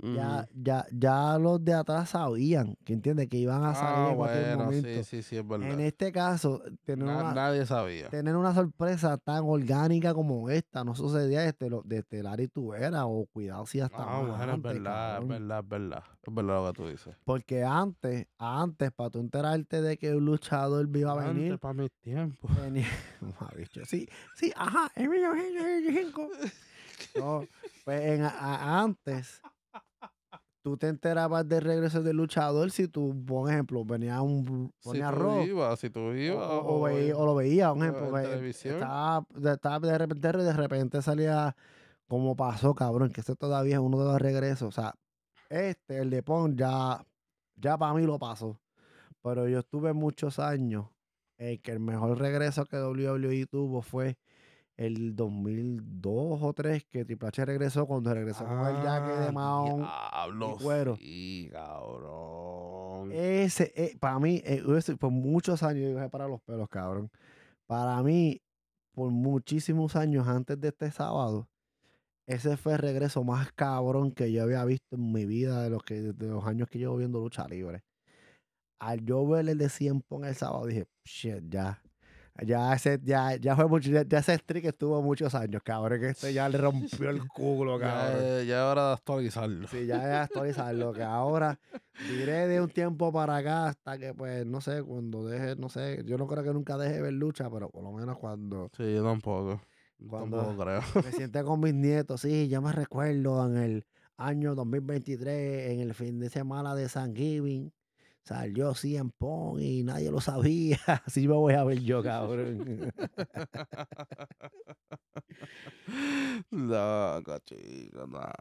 ya, ya, ya los de atrás sabían, que entiende que iban a salir Ah, en cualquier bueno, momento. sí, sí, sí, es verdad. En este caso, tener Na- una, nadie sabía. tener una sorpresa tan orgánica como esta no sucedía desde, lo, desde Larry Tubera o cuidado si hasta Ah, bueno, es antes, verdad, es verdad, es verdad. Es verdad lo que tú dices. Porque antes, antes, para tú enterarte de que un luchador iba a venir, para mis tiempos. venía, sí, sí, ajá, en 1925. No, pues en, a- antes, tú te enterabas del regreso del luchador si tú, por ejemplo, venía un Si ponía Raw, ibas, si tú o, ibas. o- o veía- o lo veía, o ejemplo, ve- estaba, de- estaba de repente, de repente salía como pasó, cabrón, que este todavía es uno de los regresos, o sea, este, el de Pong, ya, ya para mí lo pasó, pero yo estuve muchos años en que el mejor regreso que WWE tuvo fue el 2002 o 3 que Triple H regresó cuando regresó con el jacket de Ah, Mahon. diablo, cuero. Sí, cabrón. Ese, para mí, eh, por muchos años, yo dije para los pelos, cabrón. Para mí, por muchísimos años antes de este sábado, ese fue el regreso más cabrón que yo había visto en mi vida de los, que, de los años que llevo viendo lucha libre. Al yo ver el de 100 en el sábado, dije, shit, ya. Ya ese, ya, ya fue mucho, ya, ya ese streak estuvo muchos años, cabrón, que este ya le rompió el culo, cabrón. ya, ya es hora de actualizarlo. Sí, ya es actualizarlo, que ahora diré de un tiempo para acá hasta que, pues, no sé, cuando deje, no sé, yo no creo que nunca deje de ver lucha, pero por lo menos cuando Sí, yo tampoco. Cuando- Tampoco creo. me siente con mis nietos, sí, ya me recuerdo en el año 2023, en el fin de semana de San Giving, salió CM Punk y nadie lo sabía, así me voy a ver yo, cabrón. no, cachico, nada.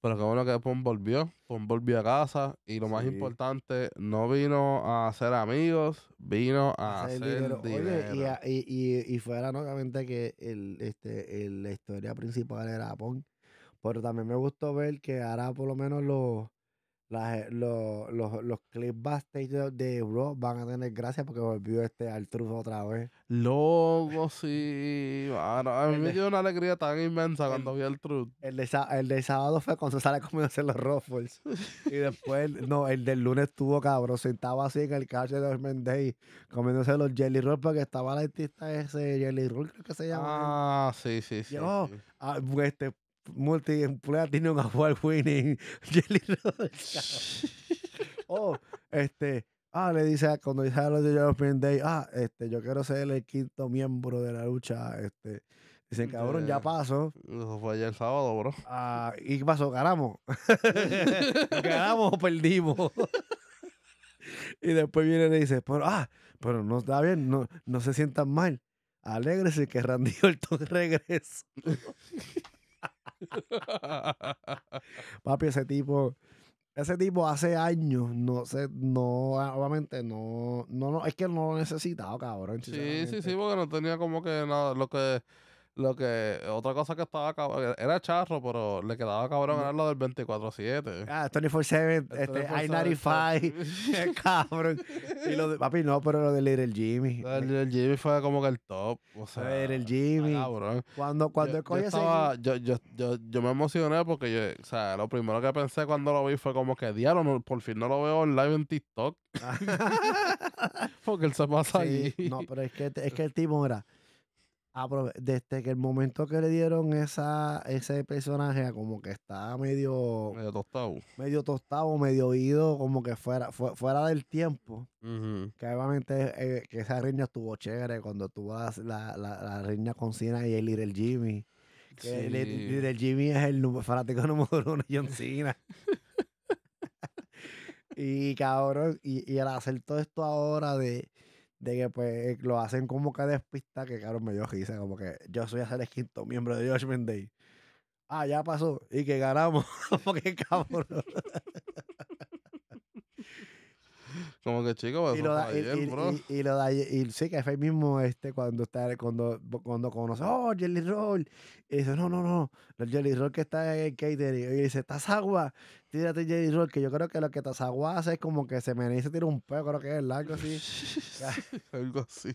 Pero qué bueno que Pon volvió. Pon volvió a casa. Y lo más importante, no vino a ser amigos, vino a hacer hacer dinero. dinero. Oye, y, a- y, y, y fuera, ¿no? obviamente, que el, este, el- la historia principal era Pong. Pero también me gustó ver que ahora por lo menos los, las- los, los, los clips backstage de, de Raw van a tener gracia porque volvió este Artruth otra vez. Loco, sí. mano, a mí El me de- dio una alegría tan inmensa el- cuando vi el truth. El de, el de sábado fue cuando sale comiéndose los Ruffles. y después, no, el del lunes estuvo cabrón, sentado así en el cache de Judgment Day, comiéndose los Jelly Rolls porque estaba el artista ese Jelly Roll, creo que se llama. Ah, sí, sí, sí. Yo, sí. Ah, este multi tiene un award winning Jelly Roll. oh, este, ah, le dice cuando dice a los de Judgment Day, ah, este, yo quiero ser el quinto miembro de la lucha, este. Dicen, cabrón, ya pasó. Eso fue ayer sábado, bro. Ah, ¿Y qué pasó? ¿Ganamos? ¿Ganamos o perdimos? y después viene y le dice, pero, ah, pero no está bien, no, no se sientan mal. Alégrese que Randy Orton regresa. Papi, ese tipo, ese tipo hace años, no sé, no, ah, obviamente no, no, no, es que no lo necesitaba, cabrón. Sí, sí, sí, porque no tenía como que nada, lo que, lo que, otra cosa que estaba cabrón, era charro, pero le quedaba cabrón era lo del 24-7. Ah, 24-7, este, I-95, cabrón. Y lo de, papi, no, pero lo de Little Jimmy. El, el Jimmy fue como que el top, o sea, Little Jimmy. cabrón. Cuando, cuando yo, yo estaba, yo, yo, yo, yo me emocioné porque yo, o sea, lo primero que pensé cuando lo vi fue como que, diablo, no- por fin no lo veo live en TikTok, porque él se pasa Sí, allí. no, pero es que, es que el tipo era. Desde que el momento que le dieron esa, ese personaje, como que estaba medio, Medio tostado. medio tostado, medio oído, como que fuera, fue- fuera del tiempo. Ujú. Que obviamente eh, que esa riña estuvo chévere cuando tuvo la, la, la, la riña con Cena y el Little Jimmy. Que el- el Sí. Little Jimmy es el fanático número uno de John Cena. y cabrón, y, y al hacer todo esto ahora de, de que pues lo hacen como que despista, que cabrón me dio risa, como que yo soy a ser el quinto miembro de Judgment Day. Ah, ya pasó. Y que ganamos. porque cabrón. Como que chico, y eso lo da, y, ayer, y- bro. y- y lo da, y sí que fue el mismo este cuando está cuando cuando conoce oh Jelly Roll y dice no no no el Jelly Roll que está en el catering y dice Tazagua tírate Jelly Roll que yo creo que lo que Tazagua hace es como que se me y se tira un peo creo que es algo así Algo así.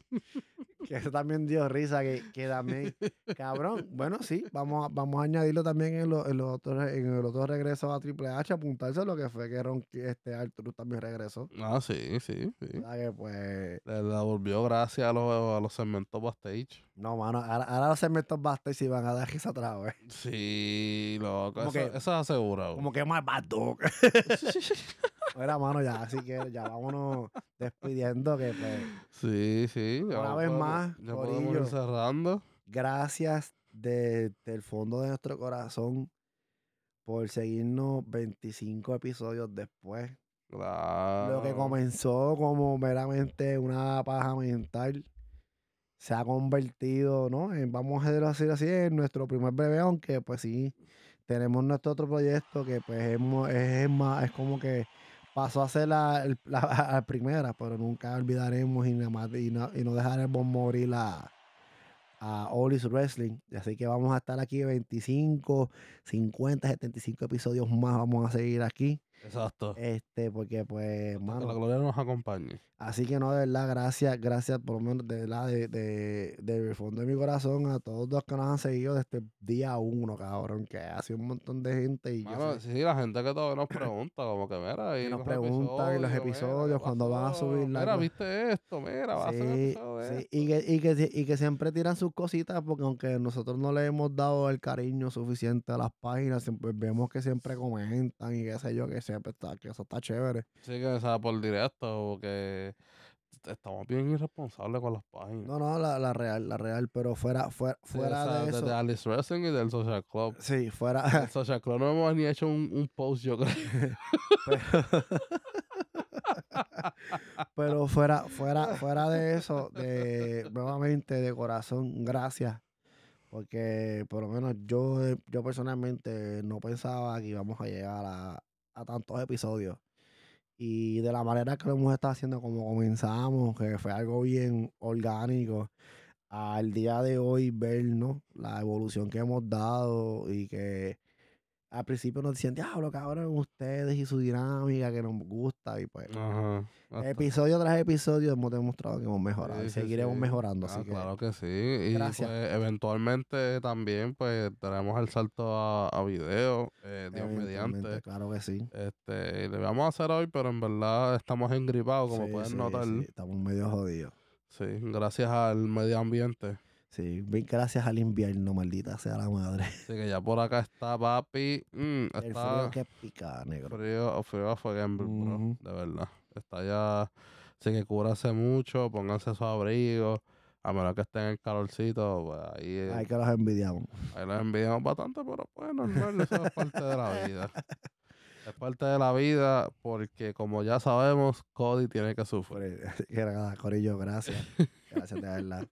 que eso también dio risa, que, que también, cabrón, bueno, sí, vamos a, vamos a añadirlo también en, lo, en, los otros, en el otro regreso a Triple H, apuntarse lo que fue que Ron, este Arthur también regresó. Ah, sí, sí, sí. que pues... Le, volvió gracias a los, a los segmentos backstage. No, mano, ahora, los segmentos backstage se van a dar risa otra vez. Sí, loco, eso, eso es asegurado. Como que más bad dog. Mira, mano, ya, así que ya vámonos despidiendo que pues. Sí, sí. Una vez más, ya podemos ir cerrando. Gracias desde el fondo de nuestro corazón por seguirnos 25 episodios después. Claro. Lo que comenzó como meramente una paja mental se ha convertido, ¿no? En, vamos a decirlo así, en nuestro primer bebé, aunque pues sí, tenemos nuestro otro proyecto que pues es, más, es como que pasó a ser la, la, primera, pero nunca olvidaremos y, nada y, no, y no dejaremos morir a, a Olis Wrestling. Así que vamos a estar aquí 25, 50, 75 episodios más. Vamos a seguir aquí. Exacto. Este, porque pues, mano. Que la gloria nos acompañe. Así que no, de verdad, gracias, gracias por lo menos de verdad, de, de, de, fondo de mi corazón a todos los que nos han seguido desde el día uno, cabrón, que ha sido un montón de gente. Y mano, sí, la gente que todavía nos pregunta, como que mira, y nos preguntan en los episodios cuando van a subir la. Mira, viste esto, mira, va a ser sí. Y que, y, que, y que siempre tiran sus cositas, porque aunque nosotros no le hemos dado el cariño suficiente a las páginas, siempre, vemos que siempre comentan y qué sé yo, que siempre está, que eso está chévere. Sí, que sea por directo, porque estamos bien irresponsables con las páginas. No, no, la, la real, la real, pero fuera, fuera, fuera de eso. De Alice Wrestling y del Social Club. Sí, fuera. El Social Club no hemos ni hecho un, un post, yo creo. pero, fuera, fuera, fuera de eso, de nuevamente de corazón, gracias. Porque por lo menos yo, yo personalmente no pensaba que íbamos a llegar a, a tantos episodios. Y de la manera que lo hemos estado haciendo, como comenzamos, que fue algo bien orgánico, al día de hoy ver la evolución que hemos dado y que al principio nos decían, diablo, cabrón, ustedes y su dinámica que nos gusta. Y pues, episodio tras episodio hemos demostrado que hemos mejorado y seguiremos mejorando. Ah, claro que sí. Y pues, eventualmente también, pues, tenemos el salto a, a video, eh, Dios mediante. Claro que sí. Este, le vamos a hacer hoy, pero en verdad estamos engripados, como pueden notar. estamos medio jodidos. Sí, gracias al medio ambiente. Sí, bien gracias al invierno, maldita sea la madre. Sí, que ya por acá está papi. Mm, está el frío que pica, negro. Frío, frío fue gamble, bro. De verdad. Está ya. Así que cúrase mucho, pónganse su abrigo. A menos que estén en el calorcito, pues ahí. Ahí que los envidiamos. Ahí los envidiamos bastante, pero pues normal, eso es parte de la vida. Es parte de la vida porque, como ya sabemos, Cody tiene que sufrir. Corillo, gracias. Gracias de verdad.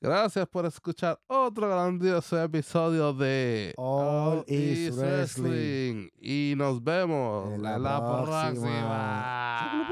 Gracias por escuchar otro grandioso episodio de All, Is Wrestling. Y nos vemos en la, próxima.